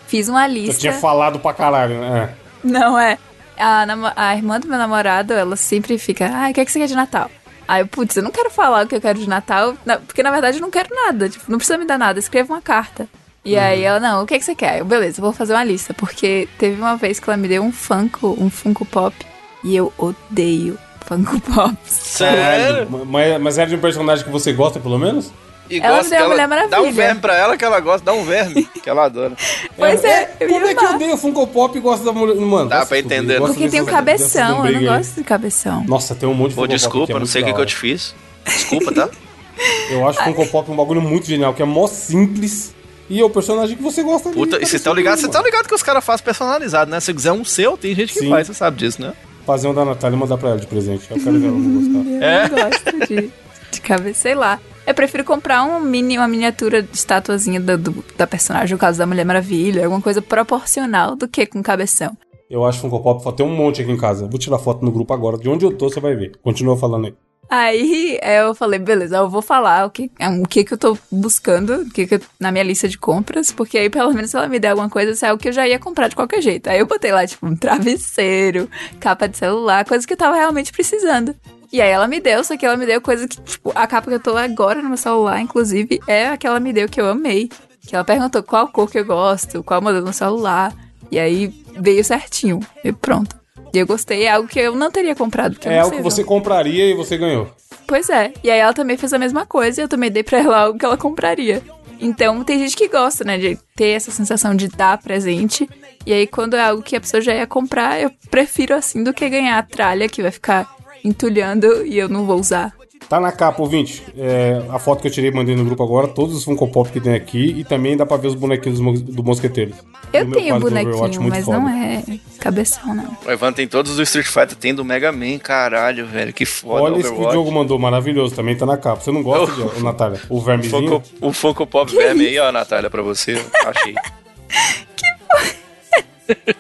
fiz uma lista. Você tinha falado pra caralho, né? Não, é a, a irmã do meu namorado, ela sempre fica, ah, o que, é que você quer de Natal? Aí eu, putz, eu não quero falar o que eu quero de Natal, porque na verdade eu não quero nada, tipo, não precisa me dar nada, escreva uma carta. E uhum. aí ela, não, o que, é que você quer? Eu, beleza, vou fazer uma lista, porque teve uma vez que ela me deu um Funko, um Funko Pop, e eu odeio Funko Pop. Sério? Mas, mas era de um personagem que você gosta, pelo menos? E ela gosta me deu a Mulher Maravilha. Dá um verme pra ela que ela gosta, dá um verme que ela adora. Pois é, é Como é que eu odeio Funko Pop e gosto da mulher. Mano, dá pra entender. Porque tem um cabeção, eu não gosto de cabeção. Nossa, tem um monte de Funko Pô, desculpa, Pop. É não sei o que, que eu te fiz. Desculpa, tá? eu acho Funko Pop um bagulho muito genial, que é mó simples. E é o personagem que você gosta Puta, e você tá ligado? Você tá ligado que os caras fazem personalizado, né? Se quiser um seu, tem gente que Sim. faz, você sabe disso, né? Fazer um da Natália e mandar pra ela de presente. Eu quero ver ela não gostar. É? Eu gosto de, de cabeça, sei lá. Eu prefiro comprar um mini, uma miniatura de estatuazinha da, do, da personagem, no caso da Mulher Maravilha, alguma coisa proporcional do que com cabeção. Eu acho Funko Pop tem um monte aqui em casa. Vou tirar foto no grupo agora. De onde eu tô, você vai ver. Continua falando aí. Aí eu falei, beleza, eu vou falar o que, o que, que eu tô buscando, o que, que eu, na minha lista de compras, porque aí pelo menos se ela me der alguma coisa, isso é o que eu já ia comprar de qualquer jeito. Aí eu botei lá, tipo, um travesseiro, capa de celular, coisa que eu tava realmente precisando. E aí ela me deu, só que ela me deu coisa que, tipo, a capa que eu tô agora no meu celular, inclusive, é a que ela me deu que eu amei. Que ela perguntou qual cor que eu gosto, qual modelo no celular. E aí veio certinho. E pronto. E eu gostei, é algo que eu não teria comprado. É algo que você compraria e você ganhou. Pois é. E aí ela também fez a mesma coisa e eu também dei pra ela algo que ela compraria. Então tem gente que gosta, né, de ter essa sensação de dar presente. E aí quando é algo que a pessoa já ia comprar, eu prefiro assim do que ganhar a tralha que vai ficar entulhando e eu não vou usar. Tá na capa, ouvinte. É, a foto que eu tirei mandei no grupo agora, todos os Funko Pop que tem aqui e também dá pra ver os bonequinhos do, do Mosqueteiro. Eu tenho bonequinho, mas foda. não é cabeção, não. O Evan tem todos do Street Fighter, tem do Mega Man, caralho, velho, que foda. Olha esse que o Diogo mandou, maravilhoso, também tá na capa. Você não gosta, oh. de, Natália? O vermezinho? O Funko, o Funko Pop que verme aí, ó, Natália, pra você, achei. que foda.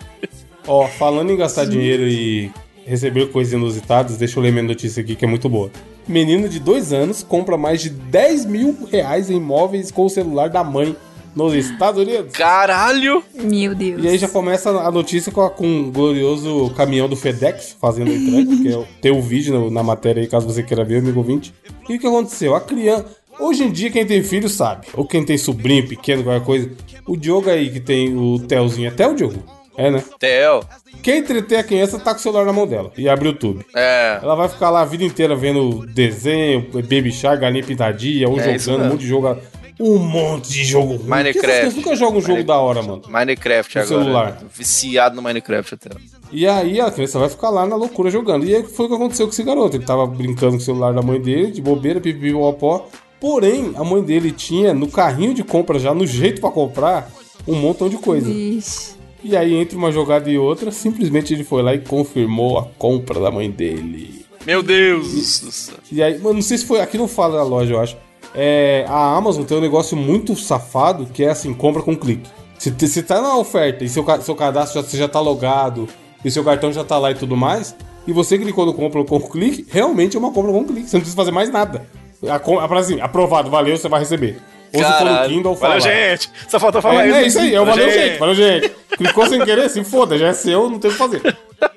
Ó, falando em gastar dinheiro e receber coisas inusitadas, deixa eu ler minha notícia aqui que é muito boa. Menino de dois anos compra mais de 10 mil reais em móveis com o celular da mãe nos Estados Unidos. Caralho! Meu Deus. E aí já começa a notícia com, com um glorioso caminhão do FedEx fazendo a entrega, que é, tem o um vídeo no, na matéria aí, caso você queira ver, amigo ouvinte. E o que aconteceu? A criança... Hoje em dia, quem tem filho sabe. Ou quem tem sobrinho pequeno, qualquer coisa. O Diogo aí, que tem o Telzinho, até o Diogo. É, né? Theo. Quem entreter a criança tá com o celular na mão dela e abre o YouTube. É. Ela vai ficar lá a vida inteira vendo desenho, Baby Shark, Galinha Pintadinha, ou é jogando um monte de jogo. Um monte de jogo ruim. Minecraft. nunca jogam um jogo Mine... da hora, mano. Minecraft no agora. celular. Viciado no Minecraft até. E aí a criança vai ficar lá na loucura jogando. E aí foi o que aconteceu com esse garoto. Ele tava brincando com o celular da mãe dele, de bobeira, pipi, pó. Porém, a mãe dele tinha no carrinho de compra, já no jeito para comprar, um montão de coisa. Ixi. E aí, entre uma jogada e outra, simplesmente ele foi lá e confirmou a compra da mãe dele. Meu Deus! E, e aí, mano, não sei se foi. Aqui não fala da loja, eu acho. É, a Amazon tem um negócio muito safado que é assim: compra com clique. Se, se tá na oferta e seu, seu cadastro já, já tá logado e seu cartão já tá lá e tudo mais, e você clicou no compra com clique, realmente é uma compra com clique. Você não precisa fazer mais nada. A, assim, aprovado, valeu, você vai receber. Ou Caralho. se for no Kindle, fala. Valeu, gente. Só faltou falar é, isso. É isso aí, é o valeu, gente. Valeu, gente. Clicou sem querer, se foda, já é seu, não tem o que fazer.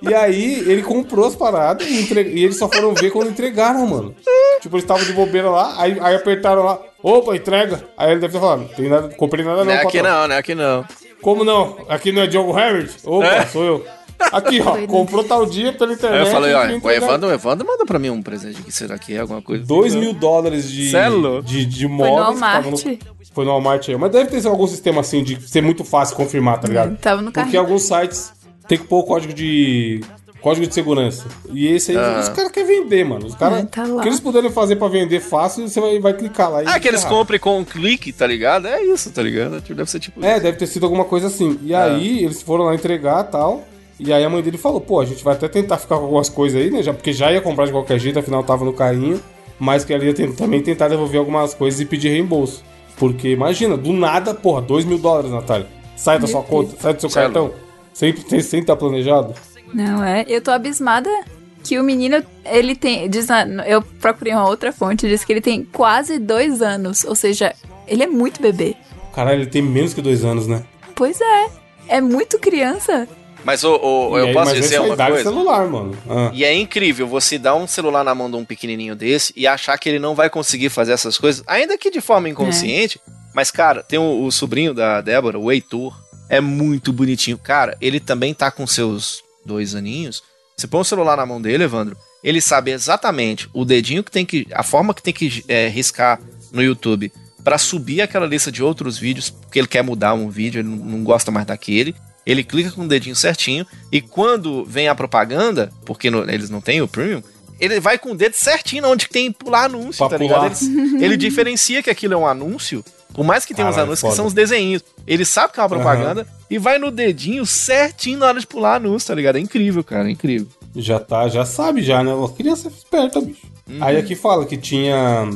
E aí, ele comprou as paradas e, entre... e eles só foram ver quando entregaram, mano. Tipo, eles estavam de bobeira lá, aí, aí apertaram lá, opa, entrega. Aí ele deve ter falado, tem nada, comprei nada não, Não é aqui não, não é aqui não. Como não? Aqui não é Diogo Harris? Opa, é? sou eu. Aqui, ó, comprou tal dia pela internet. Aí eu falei, ó, o Evandro, o Evandro manda pra mim um presente que será que é alguma coisa? 2 mil dólares de, de, de móveis. Foi no Walmart. No, foi no Walmart aí. Mas deve ter algum sistema assim de ser muito fácil confirmar, tá ligado? Tava no carro. Porque alguns sites tem que pôr o código de código de segurança. E esse aí, ah. os caras querem vender, mano. Os caras. É, tá o que eles puderem fazer pra vender fácil, você vai, vai clicar lá. ah, que eles comprem com um clique, tá ligado? É isso, tá ligado? Tipo, deve ser tipo. É, isso. deve ter sido alguma coisa assim. E ah. aí, eles foram lá entregar e tal. E aí a mãe dele falou, pô, a gente vai até tentar ficar com algumas coisas aí, né? Já, porque já ia comprar de qualquer jeito, afinal tava no carrinho. Mas que ela ia também tentar devolver algumas coisas e pedir reembolso. Porque imagina, do nada, porra, 2 mil dólares, Natália. Sai da sua conta, sai do seu cartão. Sempre, sem estar planejado. Não, é. Eu tô abismada que o menino, ele tem. Diz, eu procurei uma outra fonte, diz que ele tem quase dois anos. Ou seja, ele é muito bebê. Caralho, ele tem menos que dois anos, né? Pois é. É muito criança. Mas o, o eu aí, posso dizer uma coisa? celular, mano. Ah. E é incrível você dar um celular na mão de um pequenininho desse e achar que ele não vai conseguir fazer essas coisas, ainda que de forma inconsciente. É. Mas, cara, tem o, o, sobrinho da Débora, o Heitor, é muito bonitinho. Cara, ele também tá com seus dois aninhos. Você põe o celular na mão dele, Evandro, ele sabe exatamente o dedinho que tem que. a forma que tem que é, riscar no YouTube para subir aquela lista de outros vídeos, porque ele quer mudar um vídeo, ele não, não gosta mais daquele. Ele clica com o dedinho certinho e quando vem a propaganda, porque no, eles não têm o premium, ele vai com o dedo certinho onde tem pular anúncio, pra tá pular. ligado? Ele, ele, diferencia que aquilo é um anúncio, por mais que tenha os anúncios foda. que são os desenhinhos. Ele sabe que é uma propaganda uhum. e vai no dedinho certinho na hora de pular anúncio, tá ligado? É incrível, cara, é incrível. Já tá, já sabe já, né? A criança é esperta, bicho. Uhum. Aí aqui fala que tinha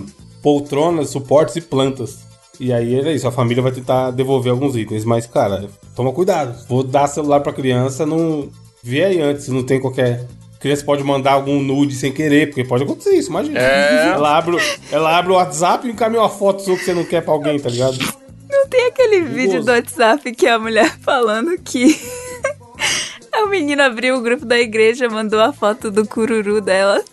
poltronas, suportes e plantas. E aí era isso, a família vai tentar devolver alguns itens, mas, cara, toma cuidado. Vou dar celular pra criança, não. Vê aí antes, não tem qualquer. A criança pode mandar algum nude sem querer, porque pode acontecer isso, imagina. É. Ela, abre, ela abre o WhatsApp e encaminha uma foto sua que você não quer pra alguém, tá ligado? Não tem aquele vídeo do WhatsApp que a mulher falando que. a menina abriu o grupo da igreja, mandou a foto do cururu dela.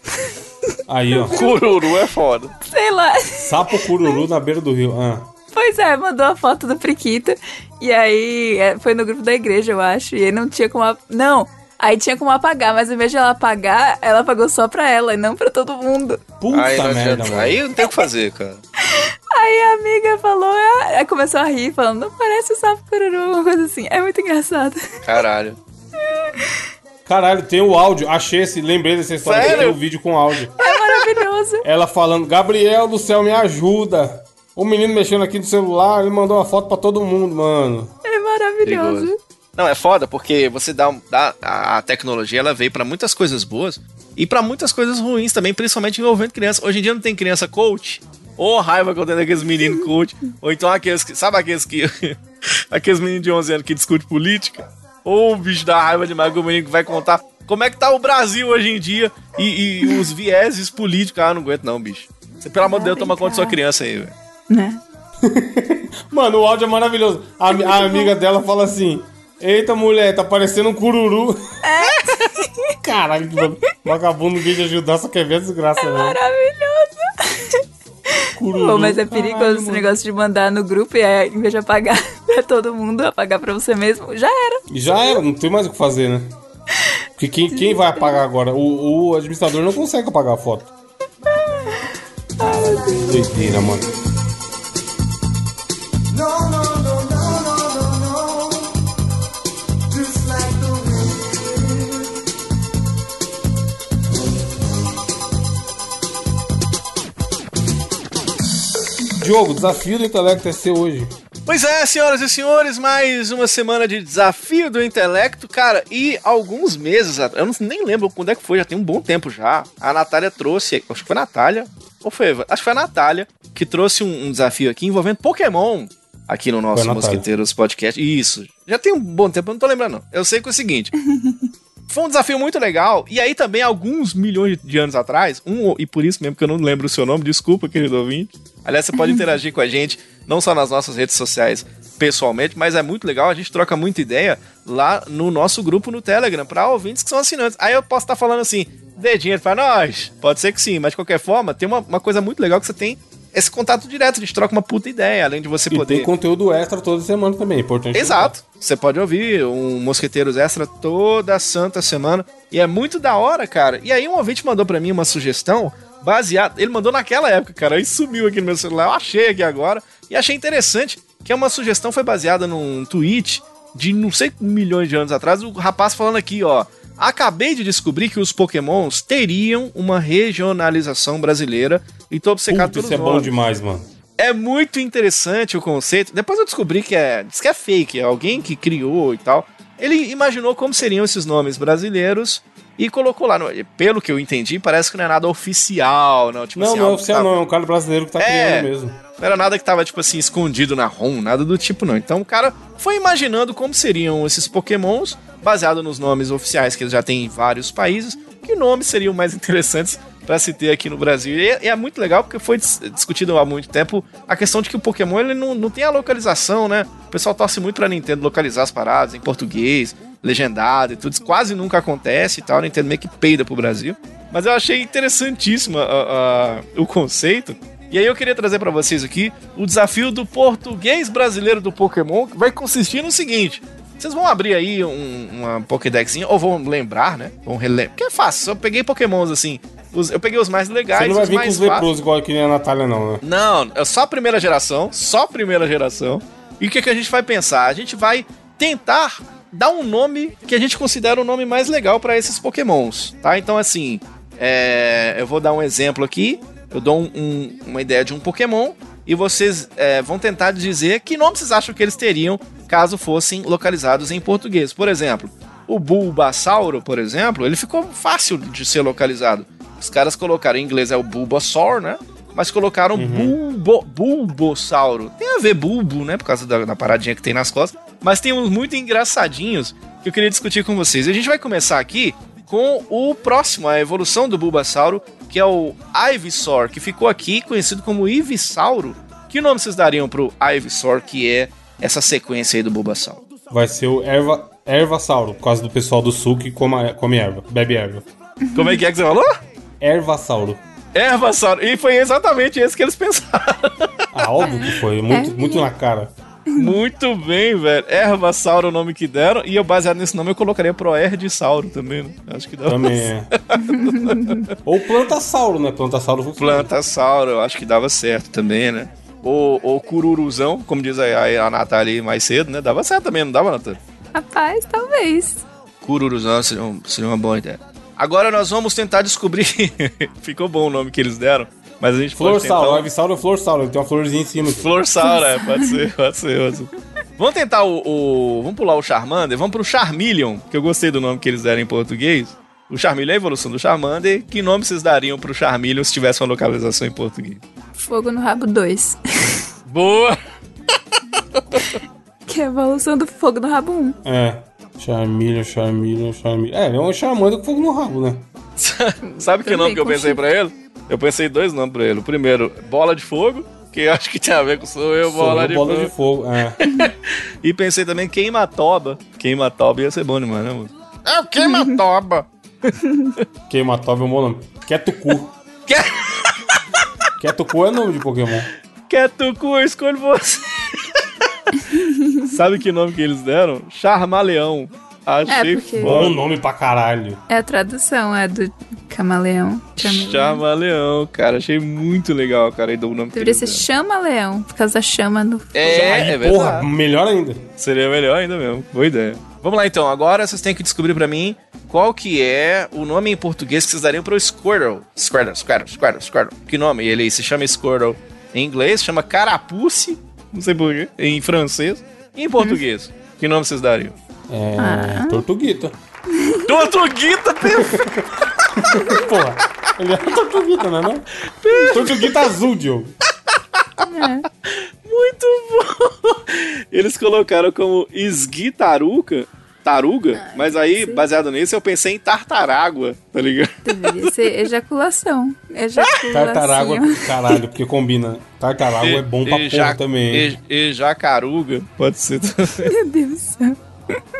Aí, ó. Cururu é foda. Sei lá. Sapo cururu na beira do rio. Ah. Pois é, mandou a foto do Priquito. E aí, é, foi no grupo da igreja, eu acho. E aí não tinha como. Não! Aí tinha como apagar, mas ao invés de ela apagar, ela apagou só pra ela e não pra todo mundo. Puta aí merda, mano. Aí não tem o que fazer, cara. Aí a amiga falou, é, aí começou a rir, falando, não parece o sapo cururu, uma coisa assim. É muito engraçado. Caralho. Caralho, tem o áudio. Achei esse, lembrei dessa história. Sério? Tem o vídeo com áudio. É maravilhoso. Ela falando, Gabriel do céu, me ajuda. O menino mexendo aqui no celular, ele mandou uma foto pra todo mundo, mano. É maravilhoso. Perigoso. Não, é foda porque você dá, dá a tecnologia, ela veio pra muitas coisas boas e pra muitas coisas ruins também, principalmente envolvendo criança. Hoje em dia não tem criança coach. Ô, raiva que eu tenho daqueles meninos coach. Ou então aqueles que. Sabe aqueles que. aqueles meninos de 11 anos que discutem política? Ou o bicho dá raiva demais que o menino que vai contar como é que tá o Brasil hoje em dia e, e os vieses políticos. Ah, não aguento não, bicho. Você, pelo amor de Deus, toma conta da sua criança aí, velho. Né? Mano, o áudio é maravilhoso. A, a amiga dela fala assim: Eita, mulher, tá parecendo um cururu. É? Caralho, vagabundo ninguém de ajudar, só quer ver a desgraça, né? Maravilhoso. Cururu. Pô, mas é perigoso Caralho, esse negócio de mandar no grupo e aí, em vez de apagar pra todo mundo, apagar pra você mesmo. Já era. Já era, não tem mais o que fazer, né? Porque quem, quem vai apagar agora? O, o administrador não consegue apagar a foto. Doideira, mano. Diogo, desafio do intelecto é seu hoje. Pois é, senhoras e senhores, mais uma semana de desafio do intelecto, cara, e alguns meses, eu não, nem lembro quando é que foi, já tem um bom tempo já, a Natália trouxe, acho que foi a Natália, ou foi, acho que foi a Natália, que trouxe um, um desafio aqui envolvendo Pokémon, aqui no nosso. Mosqueteiros Podcast, isso, já tem um bom tempo, eu não tô lembrando não, eu sei que é o seguinte... Foi um desafio muito legal. E aí também, alguns milhões de anos atrás, um, e por isso mesmo que eu não lembro o seu nome, desculpa, querido ouvinte. Aliás, você pode interagir com a gente, não só nas nossas redes sociais pessoalmente, mas é muito legal, a gente troca muita ideia lá no nosso grupo no Telegram, para ouvintes que são assinantes. Aí eu posso estar falando assim, dê dinheiro pra nós? Pode ser que sim, mas de qualquer forma, tem uma, uma coisa muito legal que você tem esse contato direto, a gente troca uma puta ideia, além de você E poder... tem conteúdo extra toda semana também, é importante. Exato. Você pode ouvir um Mosqueteiros Extra toda santa semana. E é muito da hora, cara. E aí um ouvinte mandou pra mim uma sugestão baseada... Ele mandou naquela época, cara. Aí sumiu aqui no meu celular. Eu achei aqui agora. E achei interessante que é uma sugestão foi baseada num tweet de não sei milhões de anos atrás. O rapaz falando aqui, ó... Acabei de descobrir que os pokémons teriam uma regionalização brasileira e tô obcecado Puta, pelos isso é bom demais, mano. É muito interessante o conceito. Depois eu descobri que é, diz que é fake, é alguém que criou e tal. Ele imaginou como seriam esses nomes brasileiros e colocou lá. No- pelo que eu entendi, parece que não é nada oficial, não. Tipo Não, assim, não é oficial, tá- não. É um cara brasileiro que tá É. criando mesmo. não era nada que tava, tipo assim, escondido na ROM, nada do tipo, não. Então o cara foi imaginando como seriam esses pokémons, baseado nos nomes oficiais que eles já têm em vários países, que nomes seriam mais interessantes pra se ter aqui no Brasil. E é, é muito legal porque foi dis- discutido há muito tempo a questão de que o Pokémon ele não, não tem a localização, né? O pessoal torce muito pra Nintendo localizar as paradas em português, legendado e tudo. Isso quase nunca acontece e tal. A Nintendo meio que peida pro Brasil. Mas eu achei interessantíssimo a- a- o conceito. E aí eu queria trazer pra vocês aqui o desafio do português brasileiro do Pokémon, que vai consistir no seguinte. Vocês vão abrir aí um- uma Pokédexinha, ou vão lembrar, né? Vão relembrar. Porque é fácil, eu peguei Pokémons assim. os- eu peguei os mais legais, Você não vai vir com os leprosos igual que nem a Natália, não, né? Não, é só a primeira geração, só a primeira geração. E o que, que a gente vai pensar? A gente vai tentar dar um nome que a gente considera o nome mais legal para esses pokémons, tá? Então, assim, é, eu vou dar um exemplo aqui. Eu dou um- um- uma ideia de um pokémon e vocês é, vão tentar dizer que nome vocês acham que eles teriam caso fossem localizados em português. Por exemplo, o Bulbasauro, por exemplo, ele ficou fácil de ser localizado. Os caras colocaram em inglês é o Bulbasaur, né? Mas colocaram bulbo, Bulbossauro. Tem a ver bulbo, né? Por causa da, da paradinha que tem nas costas. Mas tem uns muito engraçadinhos que eu queria discutir com vocês. E a gente vai começar aqui com o próximo, a evolução do Bulbasauro, que é o Ivysaur, que ficou aqui conhecido como Ivysauro. Que nome vocês dariam pro Ivysaur, que é essa sequência aí do Bulbasauro? Vai ser o erva, ervasauro, por causa do pessoal do sul que come, come erva, bebe erva. Como é que é que você falou? Ervasauro. Ervasauro. E foi exatamente esse que eles pensaram. Ah, óbvio que foi. Muito, muito na cara. Muito bem, velho. Ervasauro é o nome que deram. E eu, baseado nesse nome, eu colocaria Proerdisauro também, né? Acho que dá Também é. Ou plantasauro, né? Plantasauro funciona. Plantasauro, eu acho que dava certo também, né? ou, ou cururuzão, como diz a, a, a Natália mais cedo, né? Dava certo também, não dava, Natália? Rapaz, talvez. Cururuzão seria, um- seria uma boa ideia. Agora nós vamos tentar descobrir. Ficou bom o nome que eles deram, mas a gente Flor pode tentar. Avisauro é Flor Sauro, ele tem uma florzinha em cima. aqui. Flor Saura, é, pode ser, pode ser, pode ser. Vamos tentar o, o- Vamos pular o Charmander, vamos pro Charmeleon, que eu gostei do nome que eles deram em português. O Charmeleon é a evolução do Charmander. Que nome vocês dariam pro Charmeleon se tivesse uma localização em português? Fogo no Rabo 2. Boa! que é a evolução do Fogo no Rabo 1. É. Charmilho, Charmilho, Charmilho. É, ele é um charmando com fogo no rabo, né? Sabe que Também, nome que eu pensei pra ele? Eu pensei dois nomes pra ele. O primeiro, Bola de Fogo, que eu acho que tem a ver com sou eu, Bola, Sou de, bola fogo. de fogo. É. E pensei também Queimatoba. Queimatoba ia ser bom demais, né, moço? É o Queimatoba! Queimatov é um bom nome. Ketuku. Que... Ketuku é nome de Pokémon. Ketuku, eu escolho você. Sabe que nome que eles deram? Charmaleão. Achei É, porque- Bom nome pra caralho. É a tradução, é do Camaleão. Charmaleão, cara. Achei muito legal, cara. E do nome que Deveria ser deram. Chama-leão, por causa da chama no. É, Aí, é porra, verdade. melhor ainda. Seria melhor ainda mesmo. Boa ideia. Vamos lá então. Agora vocês têm que descobrir pra mim qual que é o nome em português que vocês dariam pro Squirtle. Squirtle, Squirtle, Squirtle, Squirtle. Que nome? Ele se chama Squirtle em inglês, chama Carapuce, não sei porquê, em francês. E em português? Que nome vocês dariam? É. Ah. Tortuguita. Tortuguita, perfeito! Porra. Ele é tortuguita, né? Não? Tortuguita azul, Diogo. Muito bom! Eles colocaram como esguitaruca, taruga, mas aí, baseado nisso, eu pensei em tartarágua, tá ligado? Deveria ser ejaculação. Ejaculação. Tartarágua, caralho, porque combina. Tartarágua é bom pra E- e porra também. E, e jacaruga, pode ser também. Meu Deus do céu.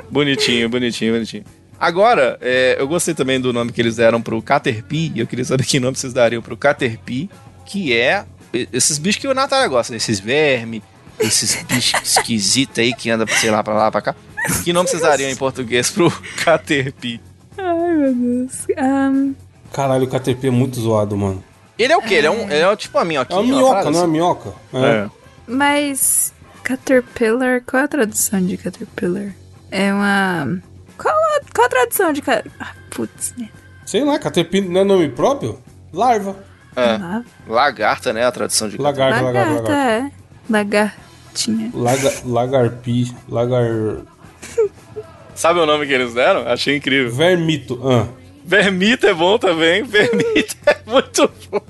Bonitinho, bonitinho, bonitinho. Agora, é, eu gostei também do nome que eles deram pro Caterpie, e eu queria saber que nome vocês dariam pro Caterpie, que é esses bichos que o Natália gosta, né? esses vermes, esses bichos esquisitos aí que andam, sei lá, pra lá, pra cá. Que nome vocês dariam em português pro Caterpie? Ai, meu Deus. Ahn, Caralho, o KTP é muito zoado, mano. Ele é o quê? Ele é, um, ele é tipo uma É minhoquinha? uma uma minhoca, não é uma assim? minhoca? É. mas. Caterpillar. Qual é a tradução de Caterpillar? É uma. Qual a, qual a tradução de. ca- Ah, putz, né? Sei lá, KTP não é nome próprio? Larva. É. La- Lagarta, né? A tradução de Lagarta, lagarta, Lagarta, lagarta. é. Lagartinha. Laga, lagarpi, lagar... Sabe o nome que eles deram? Achei incrível. Vermito. Ah. Vermita é bom também. Vermita é muito bom.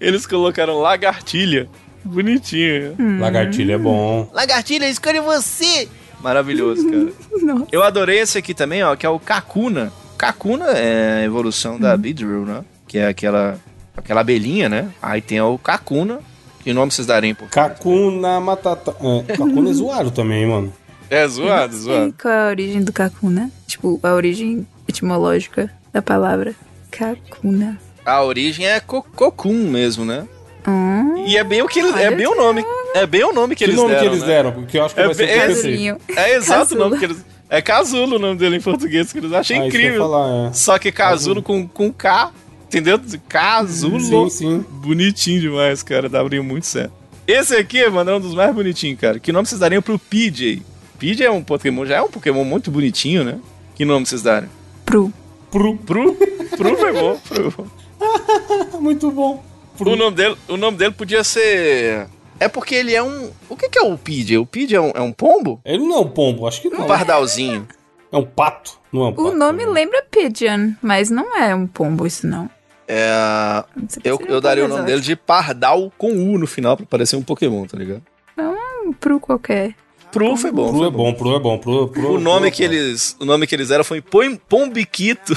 Eles colocaram lagartilha. Bonitinho. né? Lagartilha é bom. Lagartilha, escolhe você! Maravilhoso, cara. Nossa. Eu adorei esse aqui também, ó, que é o Kakuna. Kakuna é a evolução da Beedrill, né? Que é aquela, aquela abelhinha, né? Aí tem o Kakuna. Que nome vocês darem por Kakuna Matata. É, Kakuna é zoado também, mano. É zoado, E zoado. qual é a origem do Kakuna? Tipo, a origem etimológica da palavra. Kakuna. A origem é co Cocoon mesmo, né? Hum, E é bem o que eles, é bem o nome. É bem o nome que, Que eles nome deram. que eles né? deram? Porque eu acho que É vai ser que é-. Casulinho. É exato o nome que eles. É Casulo o nome dele em português, que eles achei Ah, isso que incrível. falar, é. Só que Casulo com, com K, entendeu? Casulo. Sim, sim. Bonitinho demais, cara. Daria muito certo. Esse aqui, mano, é um dos mais bonitinhos, cara. Que nome vocês dariam pro PJ? PJ é um Pokémon, já é um Pokémon muito bonitinho, né? Que nome vocês darem? Pro. Pro. Pro? Pro foi bom. Pro. Muito bom. O nome dele, o nome dele podia ser. É porque ele é um. O que, que é o PJ? O PJ é um, é um pombo? Ele não é um pombo, acho que não. Um pardalzinho. É um pato. Não é um pato. O nome lembra Pigeon, mas não é um pombo isso não. É. Eu, eu é daria o nome dele de Pardal com U no final pra parecer um Pokémon, tá ligado? Um pro qualquer. Pro foi bom. Pro foi é bom, pro é bom. Pro, pro, O nome pro que é bom. eles, o nome que eles deram foi Pom- Pombiquito.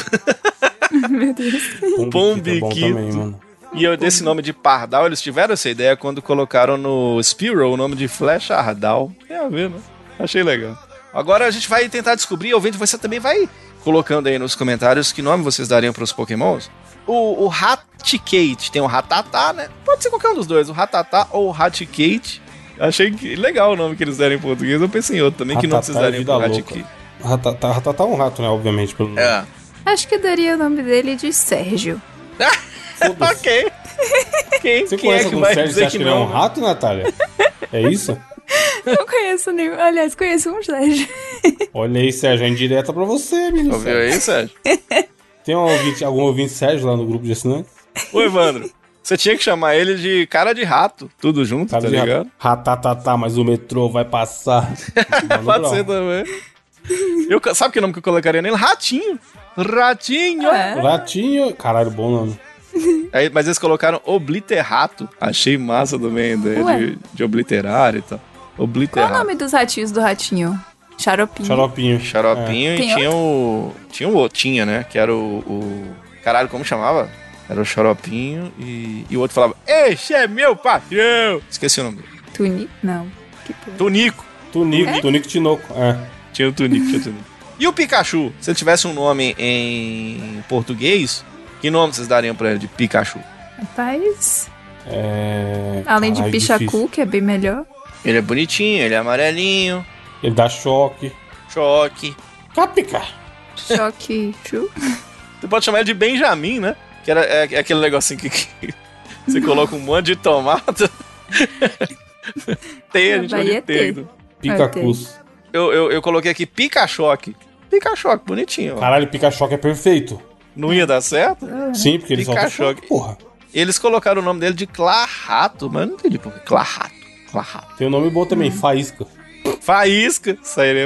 Meu Deus. Pombiquito é bom Pombiquito. também, mano. E eu, desse nome de Pardal, eles tiveram essa ideia quando colocaram no Spearow o nome de Flash Ardal. Tem a ver, né? Achei legal. Agora a gente vai tentar descobrir, ouvinte, você também vai colocando aí nos comentários que nome vocês dariam pros Pokémons. O, o Raticate, tem o Ratatá, né? Pode ser qualquer um dos dois, o Ratatá ou o Raticate. Achei que legal o nome que eles deram em português. Eu pensei em outro também. que nome vocês Ratatá é dariam vida pro. Raticate? Ratatá, Ratatá é um rato, né? Obviamente. Pelo nome. É. Acho que daria o nome dele de Sérgio. Foda-se. ok. Quem, Você quem é conhece que algum vai Sérgio? Você acha que ele é um rato, Natália? É isso? Não conheço nenhum. Aliás, conheço um Sérgio. Olha aí, Sérgio, é indireta pra você, menino. Ouviu aí, Sérgio? Tem um ouvinte, algum ouvinte Sérgio lá no grupo de assinantes? Ô, Evandro, você tinha que chamar ele de cara de rato, tudo junto, Cara tá de ligado? Ratatatá, mas o metrô vai passar. Pode ser também. Eu, sabe que nome que eu colocaria nele? Ratinho. Ratinho. É. Ratinho. Caralho, bom nome. Aí, mas eles colocaram obliterato. Achei massa também a ideia Ué. de, de obliterar e tal. Qual é o nome dos ratinhos do ratinho? Xaropinho. Xaropinho. Xaropinho e Tem tinha o. Tinha o outro, tinha, né? Que era o. o- Caralho, como chamava? Era o Xaropinho e, e o outro falava: Esse é meu patrão! Esqueci o nome dele. Tuni? Não. Que porra. Tunico. É. Tunico, Tunico Tinoco. É. Tinha o Tunico, tinha o Tunico. E o Pikachu? Se ele tivesse um nome em português, que nome vocês dariam pra ele de Pikachu? Rapaz. é... Além de Caralho, Pichacu, difícil. que é bem melhor. Ele é bonitinho, ele é amarelinho, Ele dá choque. choque. Capica. Choque. Chu. Você pode chamar ele de Benjamin, né? Que era, é, é aquele negocinho que, que você coloca um monte de tomate. tem, a gente Bahia pode ter. Picacus. Eu, eu, eu coloquei aqui Picachoque. Picachoque, bonitinho. ó. Caralho, Pica-choque é perfeito. Não ia dar certo? Sim, porque ele solta Pikachoque. choque, porra. Eles colocaram o nome dele de Clarrato, mas eu não entendi por que. Clarrato. Clarrato. Tem um nome bom também, Faísca. Faísca.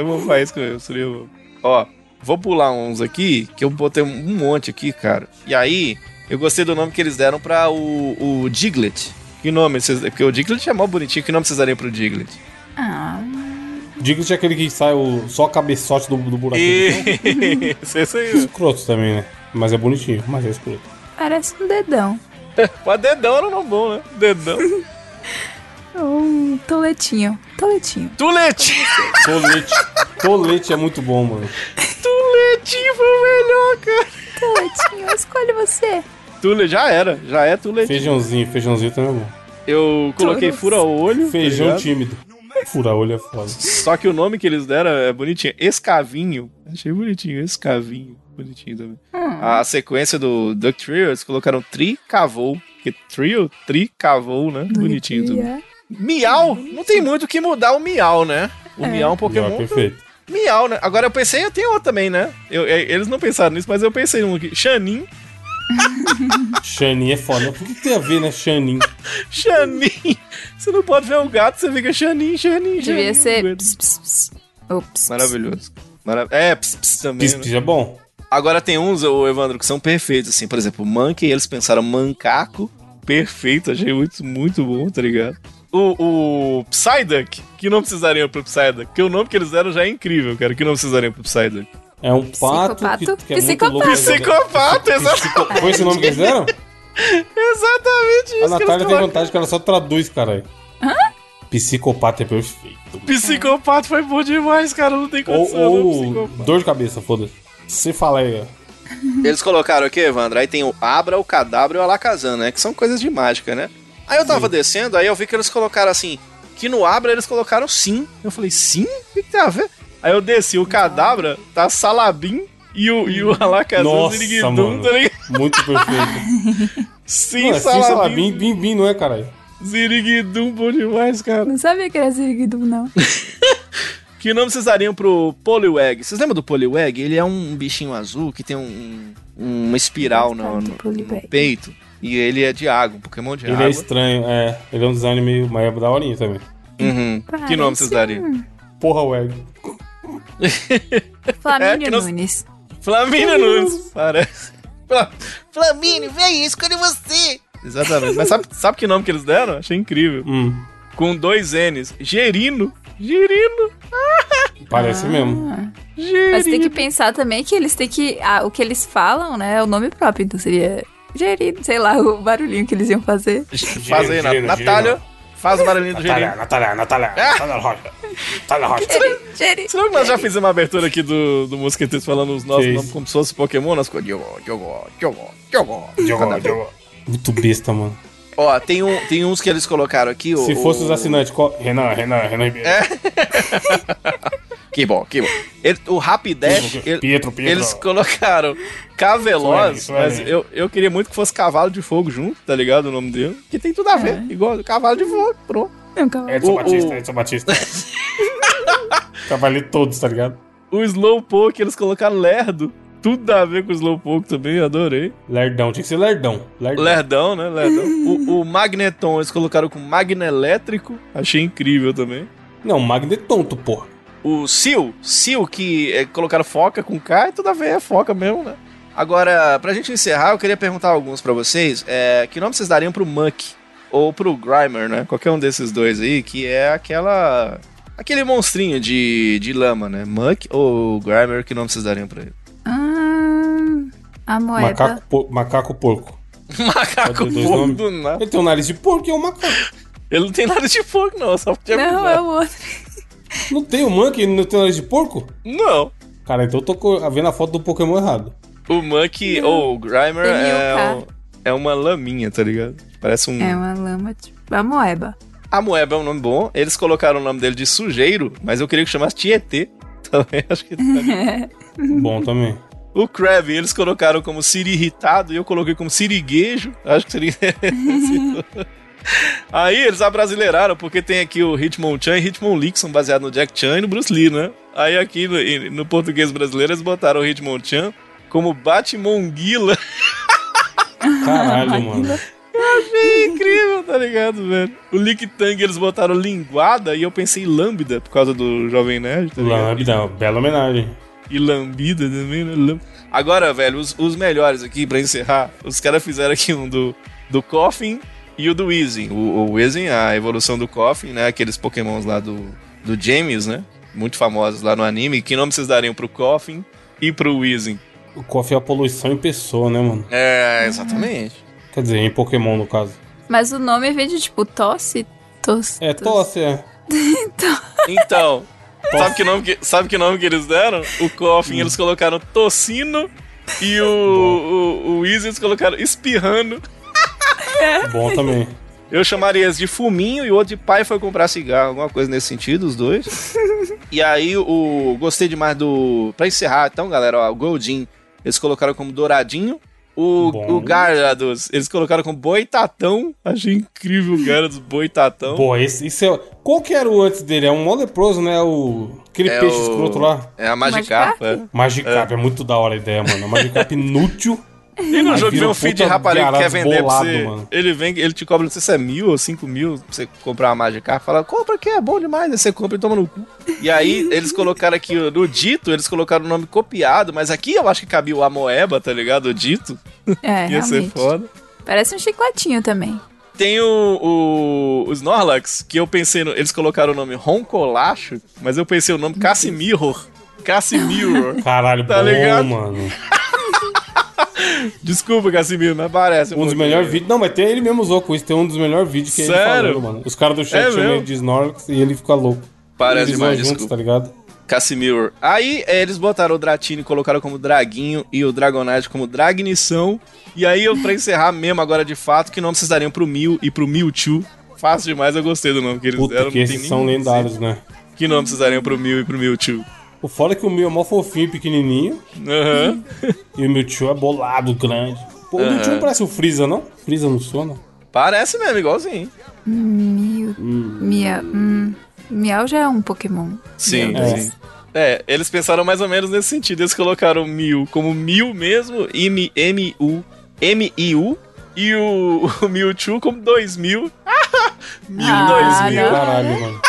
Uma faísca mesmo. Seria uma- Ó, vou pular uns aqui, que eu botei um monte aqui, cara. E aí, eu gostei do nome que eles deram pra o, o Diglett. Que nome vocês... Porque o Diglett é mó bonitinho. Que nome vocês dariam pro Diglett? Ah, Diglett é aquele que sai o, só a cabeçote do, do buraquinho. E... Esse aí. Escroto também, né? Mas é bonitinho, mas é escroto. parece um dedão. Mas dedão era um nome bom, né? Dedão. Um toletinho. Toletinho. Tuletinho. Tolete. Tolete é muito bom, mano. Tuletinho foi o melhor, cara. Toletinho, escolhe você. Tule, já era. Já é tuletinho. Feijãozinho, feijãozinho também é bom. Eu coloquei Todos. fura-olho. tá Feijão ligado? tímido. Fura-olho é foda. Só que o nome que eles deram é bonitinho. Escavinho. Achei bonitinho. Escavinho. Bonitinho também. A sequência do Duck Trio, eles colocaram Tri Cavou. Que trio? Tri Cavou, né? Bonitinho também. Bonitinho. Miau. Não tem muito o que mudar o Miau, né? O Miau é um Já, Pokémon. perfeito. Miau, né? Agora eu pensei, eu tenho outro também, né? Eu, é, eles não pensaram nisso, mas eu pensei um aqui. Xanin. Xanin é foda. Por que, tem a ver, né? Xanin. Xanin. Você não pode ver o gato, você fica Xanin, Xanin, Devia Xanin. ser. Ps, ps, ps. Ops. Maravilhoso. Mara... É, ps, ps também. Pis, né? pis é bom. Agora tem uns, ô, Evandro, que são perfeitos, assim. Por exemplo, Monkey, eles pensaram mancaco. Perfeito, achei muito, muito bom, tá ligado? O, o Psyduck, que não precisariam pro Psyduck? Porque o nome que eles deram já é incrível, cara. Que não precisariam pro Psyduck? É um pato que, Psicopato. que é muito Psicopata. louco. Psicopata, exato. Psico... Foi esse nome que eles deram? Exatamente isso. A que Natália tem vantagem que ela só traduz, caralho. Psicopata é perfeito. Psicopata foi bom demais, cara. Não tem Ou, condição. não, ou psicopata. dor de cabeça, foda-se. Aí, ó. Eles colocaram aqui, Evandro, aí tem o Abra, o Cadabra e o Alakazam, né? Que são coisas de mágica, né? Aí eu tava descendo, aí eu vi que eles colocaram assim, que no Abra eles colocaram sim. Eu falei, sim? O que, que tem a ver? Aí eu desci, o Cadabra tá Salabim e o, e o Alakazam Nossa, Ziriguidum, tá ligado? Muito perfeito. Sim, Mano, é sim, Salabim, salabim, bim, bim, não é, caralho? Ziriguidum, bom demais, cara. Não sabia que era Ziriguidum, não. Que nome vocês dariam pro Poliwag? Vocês lembram do Poliwag? Ele é um bichinho azul que tem um, um- uma espiral no, no- no peito. E ele é de água, um Pokémon de Ele água. é estranho, é. Ele é um design meio mais daorinha também. Uhum. Que nome vocês Parece dariam? Porra, Weg. Flamínio É, não- Nunes. Flamínio Nunes. Parece. Fla- Flamínio, vem, escolhe você. Exatamente. Mas sabe, sabe que nome que eles deram? Achei incrível. Hum, Com dois N's. Gerino. Gerino. parece mesmo. Gerino. Mas tem que pensar também que eles têm que. ah, o que eles falam, né? É o nome próprio. Então seria. Gerido, sei lá, o barulhinho que eles iam fazer. Faz aí, Gerino, Nat- Gerino. Natália. Faz o barulhinho do Natália, Gerino. Natália, Natália, Ah! Natália Rocha. Natália Rocha. Lembra que nós já fizemos uma abertura aqui do, do Mosqueteiros falando os nossos nomes como se fosse Pokémon? Nós ficamos Diogo, Diogo, Diogo, Diogo. Jogou. Muito besta, mano. Ó, tem, um, tem uns que eles colocaram aqui. Se o, fosse os assinantes, qual... Renan, Renan, Renan Ribeiro. Que bom, que bom. Ele- o Rapidash, ele- Pietro, Pietro. eles colocaram Caveloz, mas eu, eu queria muito que fosse Cavalo de Fogo junto, tá ligado? O nome dele. Que tem tudo a ver, igual Cavalo de Fogo, pronto. Não, calma. Edson O- Batista, o- Edson Batista. Cavaleiro todos, tá ligado? O Slowpoke, eles colocaram Lerdo. Tudo a ver com o Slowpoke também, adorei. Lerdão, tinha que ser lerdão. Lerdão. Lerdão, né? Lerdão. o, o Magneton, eles colocaram com Magnelétrico. Achei incrível também. Não, Magno é tonto, porra. O Seal, Seal que é, colocaram foca com K, e tudo a ver, é foca mesmo, né? Agora, pra gente encerrar, eu queria perguntar alguns pra vocês. É, que nome vocês dariam pro Muck? Ou pro Grimer, né? Qualquer um desses dois aí, que é aquela... Aquele monstrinho de, de lama, né? Muck ou Grimer, que nome vocês dariam pra ele? A moeda. Macaco, por- macaco porco. Macaco porco do nada. Ele tem um nariz de porco e é um macaco. Ele não tem nada de porco, não, só podia Não, avisar. é o outro. Não tem o Monkey, ele não tem nariz de porco? Não. Cara, então eu tô vendo a foto do Pokémon errado. O Monkey ou o Grimer é, um- é uma laminha, tá ligado? Parece um. É uma lama, tipo, a moeba. A Moeba é um nome bom. Eles colocaram o nome dele de sujeiro, mas eu queria que chamasse Tietê. Também acho que. tá Bom também. O Crab, eles colocaram como Siri irritado e eu coloquei como Siriguejo. Acho que seria. Aí eles abrasileiraram, porque tem aqui o Hitmonchan e Hitmonlee, que são baseados no Jack Chan e no Bruce Lee, né? Aí aqui no, no português brasileiro eles botaram o Hitmonchan como Batmonguila. Caralho, mano. Achei incrível, tá ligado, velho? O Lictang eles botaram linguada e eu pensei lambda por causa do Jovem Nerd, tá ligado? Lambda, bela homenagem. E lambida também, né? Agora, velho, os, os melhores aqui pra encerrar, os caras fizeram aqui um do, do Coffin e o do Weezing. O, o Weezing, a evolução do Coffin, né? Aqueles pokémons lá do, do James, né? Muito famosos lá no anime. Que nome vocês dariam pro Coffin e pro Weezing? O coffee é a poluição em pessoa, né, mano? É, exatamente. Quer dizer, em Pokémon, no caso. Mas o nome vem de tipo tosse. Tosse. É, tosse, é. Então, sabe que, nome que, sabe que nome que eles deram? O Coffin eles colocaram Tocino e o, o, o colocaram Espirrando. Bom também. Eu chamaria esse de fuminho e o outro de pai foi comprar cigarro, alguma coisa nesse sentido, os dois. e aí, o gostei demais do. Pra encerrar, então, galera, ó, o Goldin, eles colocaram como douradinho. O, Bom. o Gyarados, eles colocaram como boitatão. Achei incrível o Gyarados boitatão. Pô, esse, isso é. Qual que era o antes dele? É um mó leproso, né? O. Aquele É peixe o- escroto lá. É a Magikarp. Magikarp? é. Magikarp, é. muito da hora a ideia, mano. Magikarp inútil. E no jogo vem um feed de rapariga que quer vender bolado, pra você. mano. Ele vem, ele te cobra, não sei se é mil ou cinco mil pra você comprar uma Magikarp. Fala, compra que é bom demais. Aí você compra e toma no cu. E aí, eles colocaram aqui no Dito, eles colocaram o nome copiado, mas aqui eu acho que cabia o Amoeba, tá ligado? O Dito. É, Ia ser realmente. foda. Parece um chicletinho também. Tem o, o, o Snorlax, que eu pensei, no, eles colocaram o nome Roncolacho, mas eu pensei o nome Cassimirror. Cassimirror. Caralho, Tá bom, ligado? mano. Desculpa, Casimiro, mas parece. Um dos pouquinho. melhores vídeos. Não, mas tem ele mesmo usou com isso. Tem um dos melhores vídeos que é ele Sério? falando, mano. Os caras do chat É chamam ele de Snorlax e ele fica louco. Parece Eles demais, juntos, tá ligado? Casimir. Aí é, eles botaram o Dratini e colocaram como Draguinho e o Dragonite como Dragnição. E aí, eu, pra encerrar mesmo agora de fato, que nome vocês dariam pro Mew e pro Mewtwo? Fácil demais, eu gostei do nome que eles Puta, deram. que não tem esses são lendários, né? Que nome vocês dariam pro Mew e pro Mewtwo? O foda é que o meu é mó fofinho, pequenininho. Aham. E o Mewtwo é bolado, grande. Pô, o Aham. Mewtwo não parece o Freeza, não? Freeza não sona? Parece mesmo, igualzinho. Miu. Miau. Hum. Miau já é um Pokémon. Sim, Meu Deus. sim. É, eles pensaram mais ou menos nesse sentido. Eles colocaram Mew como Mew mesmo, M- M-U, M-I-U, e o, o Mewtwo como 2000. Mew Ah, 2000. não. Caralho, mano.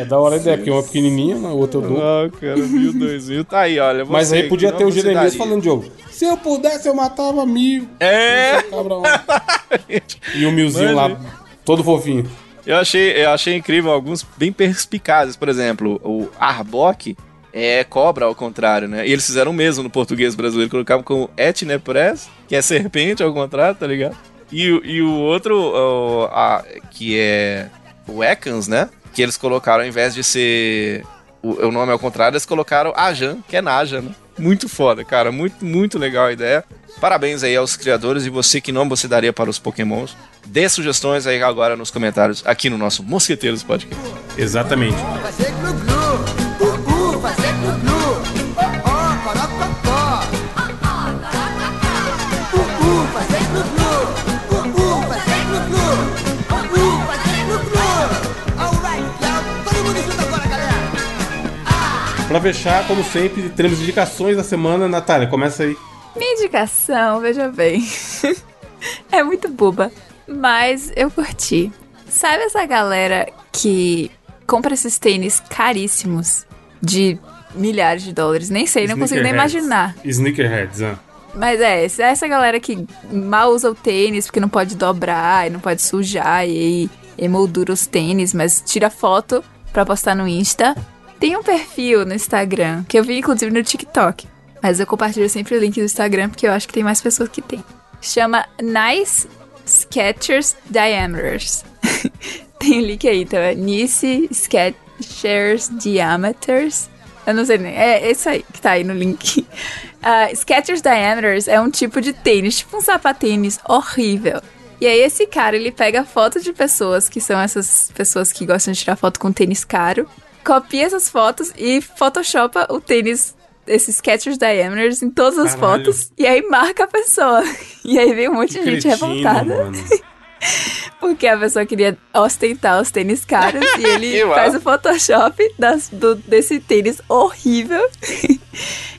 É da hora a ideia, porque uma pequenininha, né? o outro eu dou. Ah, cara, mil, dois mil. Tá aí, olha. Mas aí podia ter o Jeremias falando, Diogo. Se eu pudesse, eu matava mil. É. E o milzinho lá, todo fofinho. eu achei, eu achei incrível alguns bem perspicazes. Por exemplo, o Arbok é cobra ao contrário, né? E eles fizeram o mesmo no português brasileiro. Colocavam como Etnepres, que é serpente ao contrário, tá ligado? E, o- e o outro, o, a- que é o Ekans, né? Que eles colocaram, ao invés de ser o, o nome ao contrário, eles colocaram Ajan, que é Naja, né? Muito foda, cara. Muito, muito legal a ideia. Parabéns aí aos criadores e você que nome você daria para os pokémons. Dê sugestões aí agora nos comentários aqui no nosso Mosqueteiros Podcast. Exatamente. Vai ser. Pra fechar, como sempre, teremos indicações da semana. Natália, começa aí. Minha indicação, veja bem. é muito boba. Mas eu curti. Sabe essa galera que compra esses tênis caríssimos de milhares de dólares? Nem sei, não consigo nem imaginar. Sneakerheads, ah. Mas é, essa- galera que mal usa o tênis porque não pode dobrar e não pode sujar e emoldura os tênis, mas tira foto pra postar no Insta. Tem um perfil no Instagram, que eu vi inclusive no TikTok. Mas eu compartilho sempre o link do Instagram porque eu acho que tem mais pessoas que tem. Chama Nice Sketchers Diameters. tem o link aí, então é Nice Sketchers Diameters. Eu não sei nem. É esse aí que tá aí no link. Ah, Skechers Diameters é um tipo de tênis, tipo um sapatênis horrível. E aí esse cara, ele pega foto de pessoas que são essas pessoas que gostam de tirar foto com tênis caro, copia essas fotos e photoshopa o tênis, esses Skechers Diameters em todas as Caralho. fotos e aí marca a pessoa. E aí vem um monte de gente Cretino, revoltada. mano. Porque a pessoa queria ostentar os tênis caros e ele Que faz o Photoshop das- do- desse tênis horrível.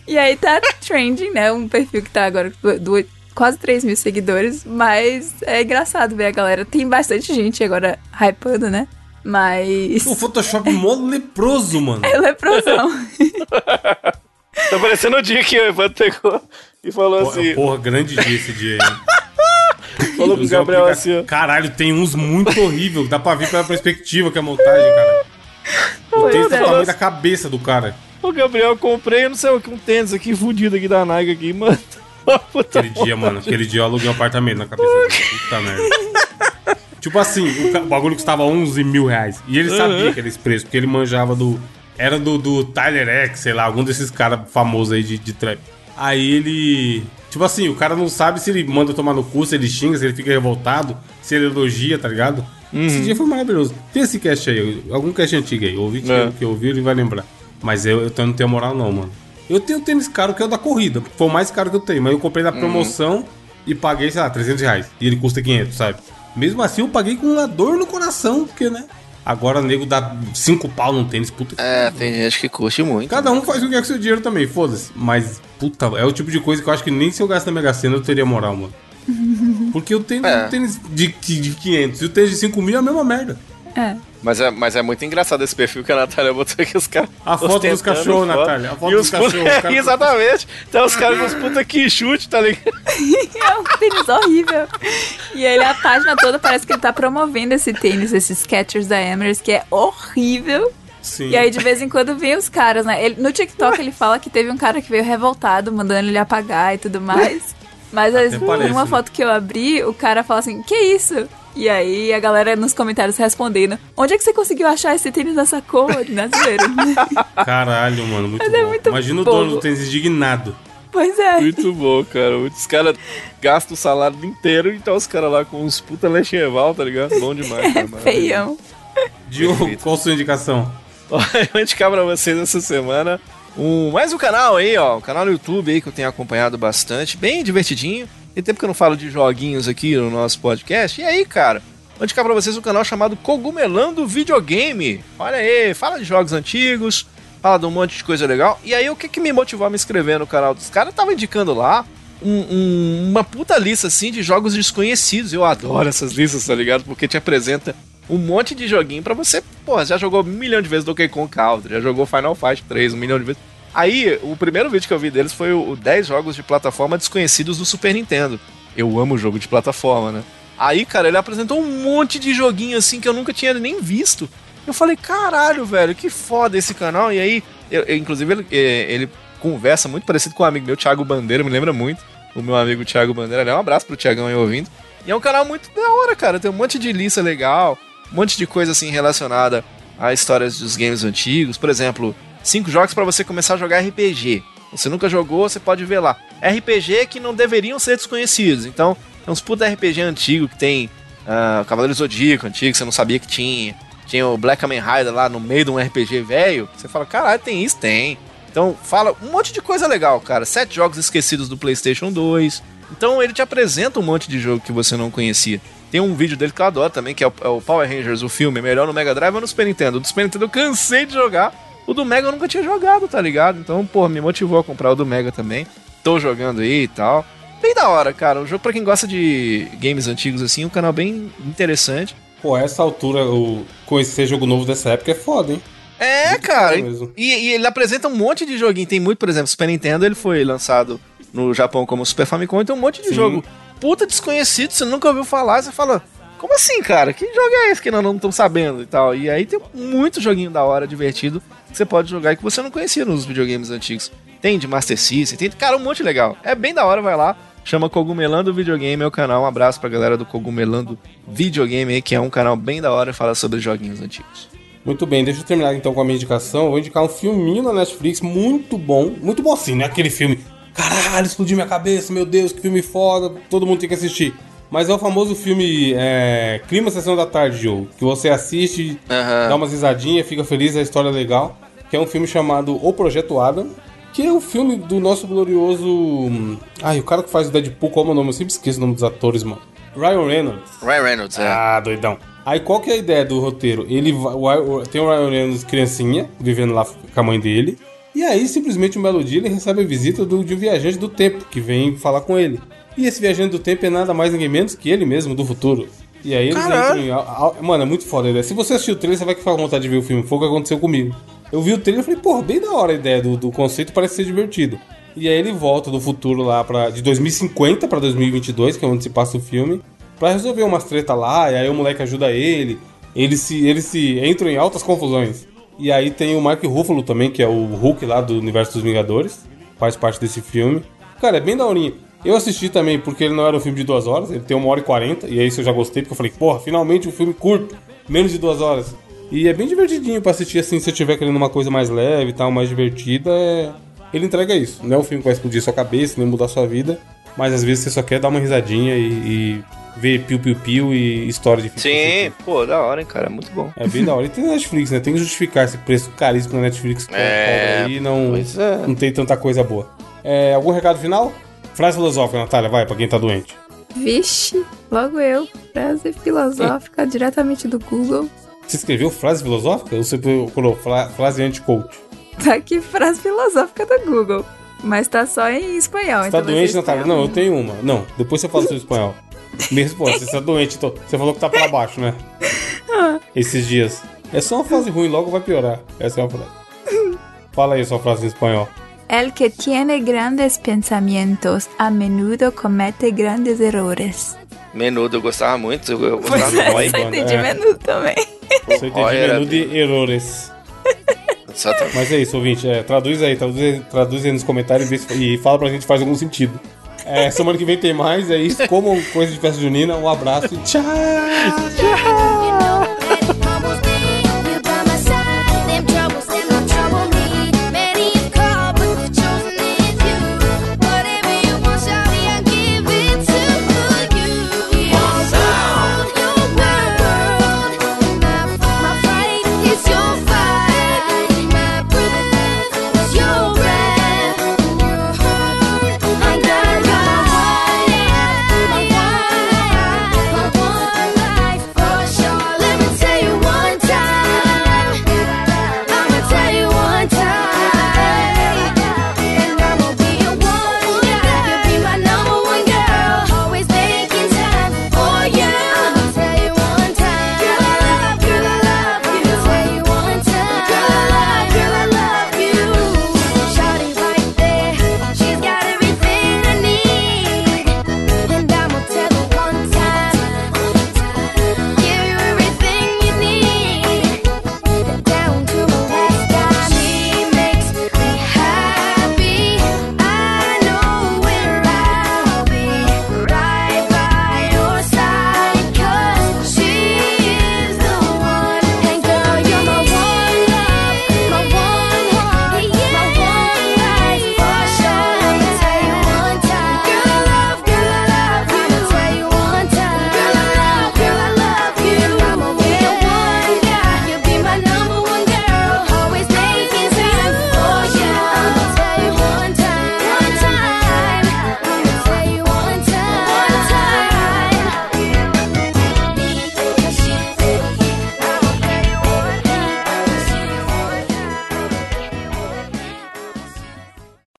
e aí tá trending, né? Um perfil que tá agora com do- quase 3 mil seguidores. Mas é engraçado ver a galera. Tem bastante gente agora hypando, né? Mas. O Photoshop mó leproso, mano. É leprosão. Tá parecendo o dia que o Evandro pegou e falou Porra, assim. porra, grande dia esse dia aí. Falou com o Usei o Gabriel assim, ó. Caralho, tem uns muito horríveis. Dá pra ver pela perspectiva que é a montagem, cara. O Pois texto é é. o tamanho da cabeça do cara. Ô, Gabriel, eu comprei, eu não sei o que, um tênis aqui fudido aqui da Nike aqui, mano. Puta Aquele dia, mano. Aquele dia eu aluguei um apartamento na cabeça dele. Puta merda. Tipo assim, o, ca- o bagulho custava 11 mil reais. E ele sabia aqueles preços, porque ele manjava do. Era do, do Tyler X, sei lá, algum desses caras famosos aí de, de trap. Aí ele. Tipo assim, o cara não sabe se ele manda tomar no cu, se ele xinga, se ele fica revoltado, se ele elogia, tá ligado? Esse dia foi maravilhoso. Tem esse cast aí, algum cast antigo aí. Ouvi que, É. que ouviu, ele vai lembrar. Mas eu, eu não tenho moral, não, mano. Eu tenho um tênis caro que é o da corrida. Foi o mais caro que eu tenho. Mas eu comprei na promoção e paguei, sei lá, 300 reais. E ele custa 500, sabe? Mesmo assim, eu paguei com uma dor no coração, porque, né? Agora o nego dá 5 pau num tênis, puta que. É, tem gente que curte muito. Cada um faz o que é com seu dinheiro também, foda-se. Mas, puta, é o tipo de coisa que eu acho que nem se eu gasto na Mega Sena eu teria moral, mano. Porque eu tenho É. um tênis de, de 500 e o tênis de 5 mil é a mesma merda. É. Mas é, mas é muito engraçado esse perfil que a Natália botou aqui, os caras. A foto dos cachorros. Natália, a foto E dos cachorros, os caras- Exatamente. Tem os caras os puta que chute, tá ligado? É um tênis horrível. E ele, a página toda parece que ele tá promovendo esse tênis, esses Skechers Diameters, que é horrível. Sim. E aí, de vez em quando, vem os caras, né? Ele- no TikTok, ele fala que teve um cara que veio revoltado, mandando ele apagar e tudo mais. Mas as- parece, uma né? foto que eu abri, o cara fala assim, que isso? E aí, a galera nos comentários respondendo, onde é que você conseguiu achar esse tênis dessa cor? Na zoeira. Caralho, mano, muito Mas é bom. muito Imagina o dono do tênis indignado. pois é. Muito bom, cara. Os caras gastam o salário inteiro, então os caras lá com uns puta lecheval, tá ligado? Bom demais. É cara, maravilhoso. feião. Diogo, qual sua indicação? Ó, Eu vou indicar pra vocês essa semana um, mais um canal aí, ó. Um canal no YouTube aí que eu tenho acompanhado bastante, bem divertidinho. Tem tempo que eu não falo de joguinhos aqui no nosso podcast. E aí, cara, vou indicar pra vocês um canal chamado Cogumelando Videogame. Olha aí, fala de jogos antigos, fala de um monte de coisa legal. E aí, o que, que me motivou a me inscrever no canal dos caras? Tava indicando lá um- um- uma puta lista assim de jogos desconhecidos. Eu adoro essas listas, tá ligado? Porque te apresenta um monte de joguinho pra você. Porra, já jogou um milhão de vezes Donkey Kong Country, já jogou Final Fight 3 um milhão de vezes. Aí, o primeiro vídeo que eu vi deles foi o, o 10 jogos de plataforma desconhecidos do Super Nintendo. Eu amo jogo de plataforma, né? Aí, cara, ele apresentou um monte de joguinho assim que eu nunca tinha nem visto. Eu falei, caralho, velho, que foda esse canal. E aí, eu- eu- inclusive, ele, eh, ele conversa muito parecido com um amigo meu, Thiago Bandeira, me lembra muito. O meu amigo Thiago Bandeira. Um abraço pro Thiagão aí ouvindo. E é um canal muito da hora, cara. Tem um monte de lista legal, um monte de coisa assim relacionada a histórias dos games antigos. Por exemplo, cinco jogos pra você começar a jogar RPG. Você nunca jogou, você pode ver lá. RPG que não deveriam ser desconhecidos. Então, é uns puta RPG antigo que tem ah, Cavaleiro Zodíaco antigo, que você não sabia que tinha. Tinha o Black Kamen Rider lá no meio de um RPG velho. Você fala, caralho, tem isso? Tem. Então, fala um monte de coisa legal, cara. Sete jogos esquecidos do PlayStation 2. Então, ele te apresenta um monte de jogo que você não conhecia. Tem um vídeo dele que eu adoro também, que é o, é o Power Rangers, o filme, melhor no Mega Drive ou no Super Nintendo. Do Super Nintendo eu cansei de jogar. O do Mega eu nunca tinha jogado, tá ligado? Então, pô, me motivou a comprar o do Mega também. Tô jogando aí e tal. Bem da hora, cara. Um jogo pra quem gosta de games antigos assim, um canal bem interessante. Pô, essa altura, o conhecer jogo novo dessa época é foda, hein? É, Muito cara. E, e ele apresenta um monte de joguinho. Tem muito, por exemplo, Super Nintendo, ele foi lançado no Japão como Super Famicom, então um monte de Sim. jogo puta desconhecido, você nunca ouviu falar, você fala, como assim, cara? Que jogo é esse que nós não estamos sabendo e tal? E aí tem muito joguinho da hora, divertido, que você pode jogar e que você não conhecia nos videogames antigos. Tem de Master System, tem, cara, um monte legal. É bem da hora, vai lá. Chama Cogumelando Videogame, é o canal. Um abraço pra galera do Cogumelando Videogame aí, que é um canal bem da hora e fala sobre joguinhos antigos. Muito bem, deixa eu terminar então com a minha indicação. Vou indicar um filminho na Netflix muito bom. Muito bom assim, né? Aquele filme. Caralho, explodiu minha cabeça, meu Deus, que filme foda. Todo mundo tem que assistir. Mas é o famoso filme é, Clima Sessão da Tarde, Joe. Que você assiste, Aham. dá umas risadinhas, fica feliz, a história é legal. Que é um filme chamado O Projeto Adam. Que é o filme do nosso glorioso. hum, Ai, o cara que faz o Deadpool, qual é o nome? Eu sempre esqueço o nome dos atores, mano. Ryan Reynolds. Ryan Reynolds, é. Ah, doidão. Aí qual que é a ideia do roteiro? Ele vai, tem o Ryan Reynolds criancinha, vivendo lá com a mãe dele. E aí, simplesmente, um belo dia, ele recebe a visita do, de um viajante do tempo, que vem falar com ele. E esse viajante do tempo é nada mais ninguém menos que ele mesmo, do futuro. E aí eles Caralho. entram em... Mano, é muito foda a ideia. Se você assistiu o trailer, você vai ficar com vontade de ver o filme. Foi o que aconteceu comigo. Eu vi o trailer e falei, porra, bem da hora a ideia do, do conceito, parece ser divertido. E aí ele volta do futuro lá pra, de 2050 pra 2022, que é onde se passa o filme, pra resolver umas treta lá, e aí o moleque ajuda ele. Eles se, eles se entram em altas confusões. E aí tem o Mark Ruffalo também, que é o Hulk lá do universo dos Vingadores, faz parte desse filme. Cara, é bem daorinha. Eu assisti também porque ele não era um filme de duas horas, ele tem uma hora e quarenta, e aí isso eu já gostei, porque eu falei, porra, finalmente um filme curto, menos de duas horas. E é bem divertidinho pra assistir assim, se você tiver querendo uma coisa mais leve e tal, mais divertida, é... ele entrega isso. Não é um filme que vai explodir sua cabeça, nem mudar sua vida, mas às vezes você só quer dar uma risadinha e, e ver piu-piu-piu e história de ficção Sim, científica. pô, da hora, hein, cara. Muito bom. É bem da hora. E tem Netflix, né? Tem que justificar esse preço caríssimo na Netflix que É, cobra aí não, é. não tem tanta coisa boa. É, algum recado final? Frase filosófica, Natália, vai, pra quem tá doente. Vixe, logo eu. Frase filosófica diretamente do Google. Você escreveu frase filosófica ou você procurou fra- frase anti-coach? Tá aqui frase filosófica do Google. Mas tá só em espanhol. Você tá então vai doente, Natália? Não, eu tenho uma. Não, depois você fala sobre espanhol. Me responde, você tá doente, então. Você falou que tá pra baixo, né? Esses dias. É só uma frase ruim, logo vai piorar. Essa é uma frase. Fala aí a sua frase em espanhol. El que tiene grandes pensamientos a menudo comete grandes errores. Menudo, eu gostava muito. Eu, eu gostava Pois do é, Roy. só entendi é. menudo também. Você Roy entende era menu de errores. Exatamente. Mas é isso, ouvinte. É, traduz aí, traduz, aí- traduz aí nos comentários e e fala pra gente se faz algum sentido. É, semana que vem tem mais, é isso. Como coisa de festa junina, um abraço e tchau! Tchau!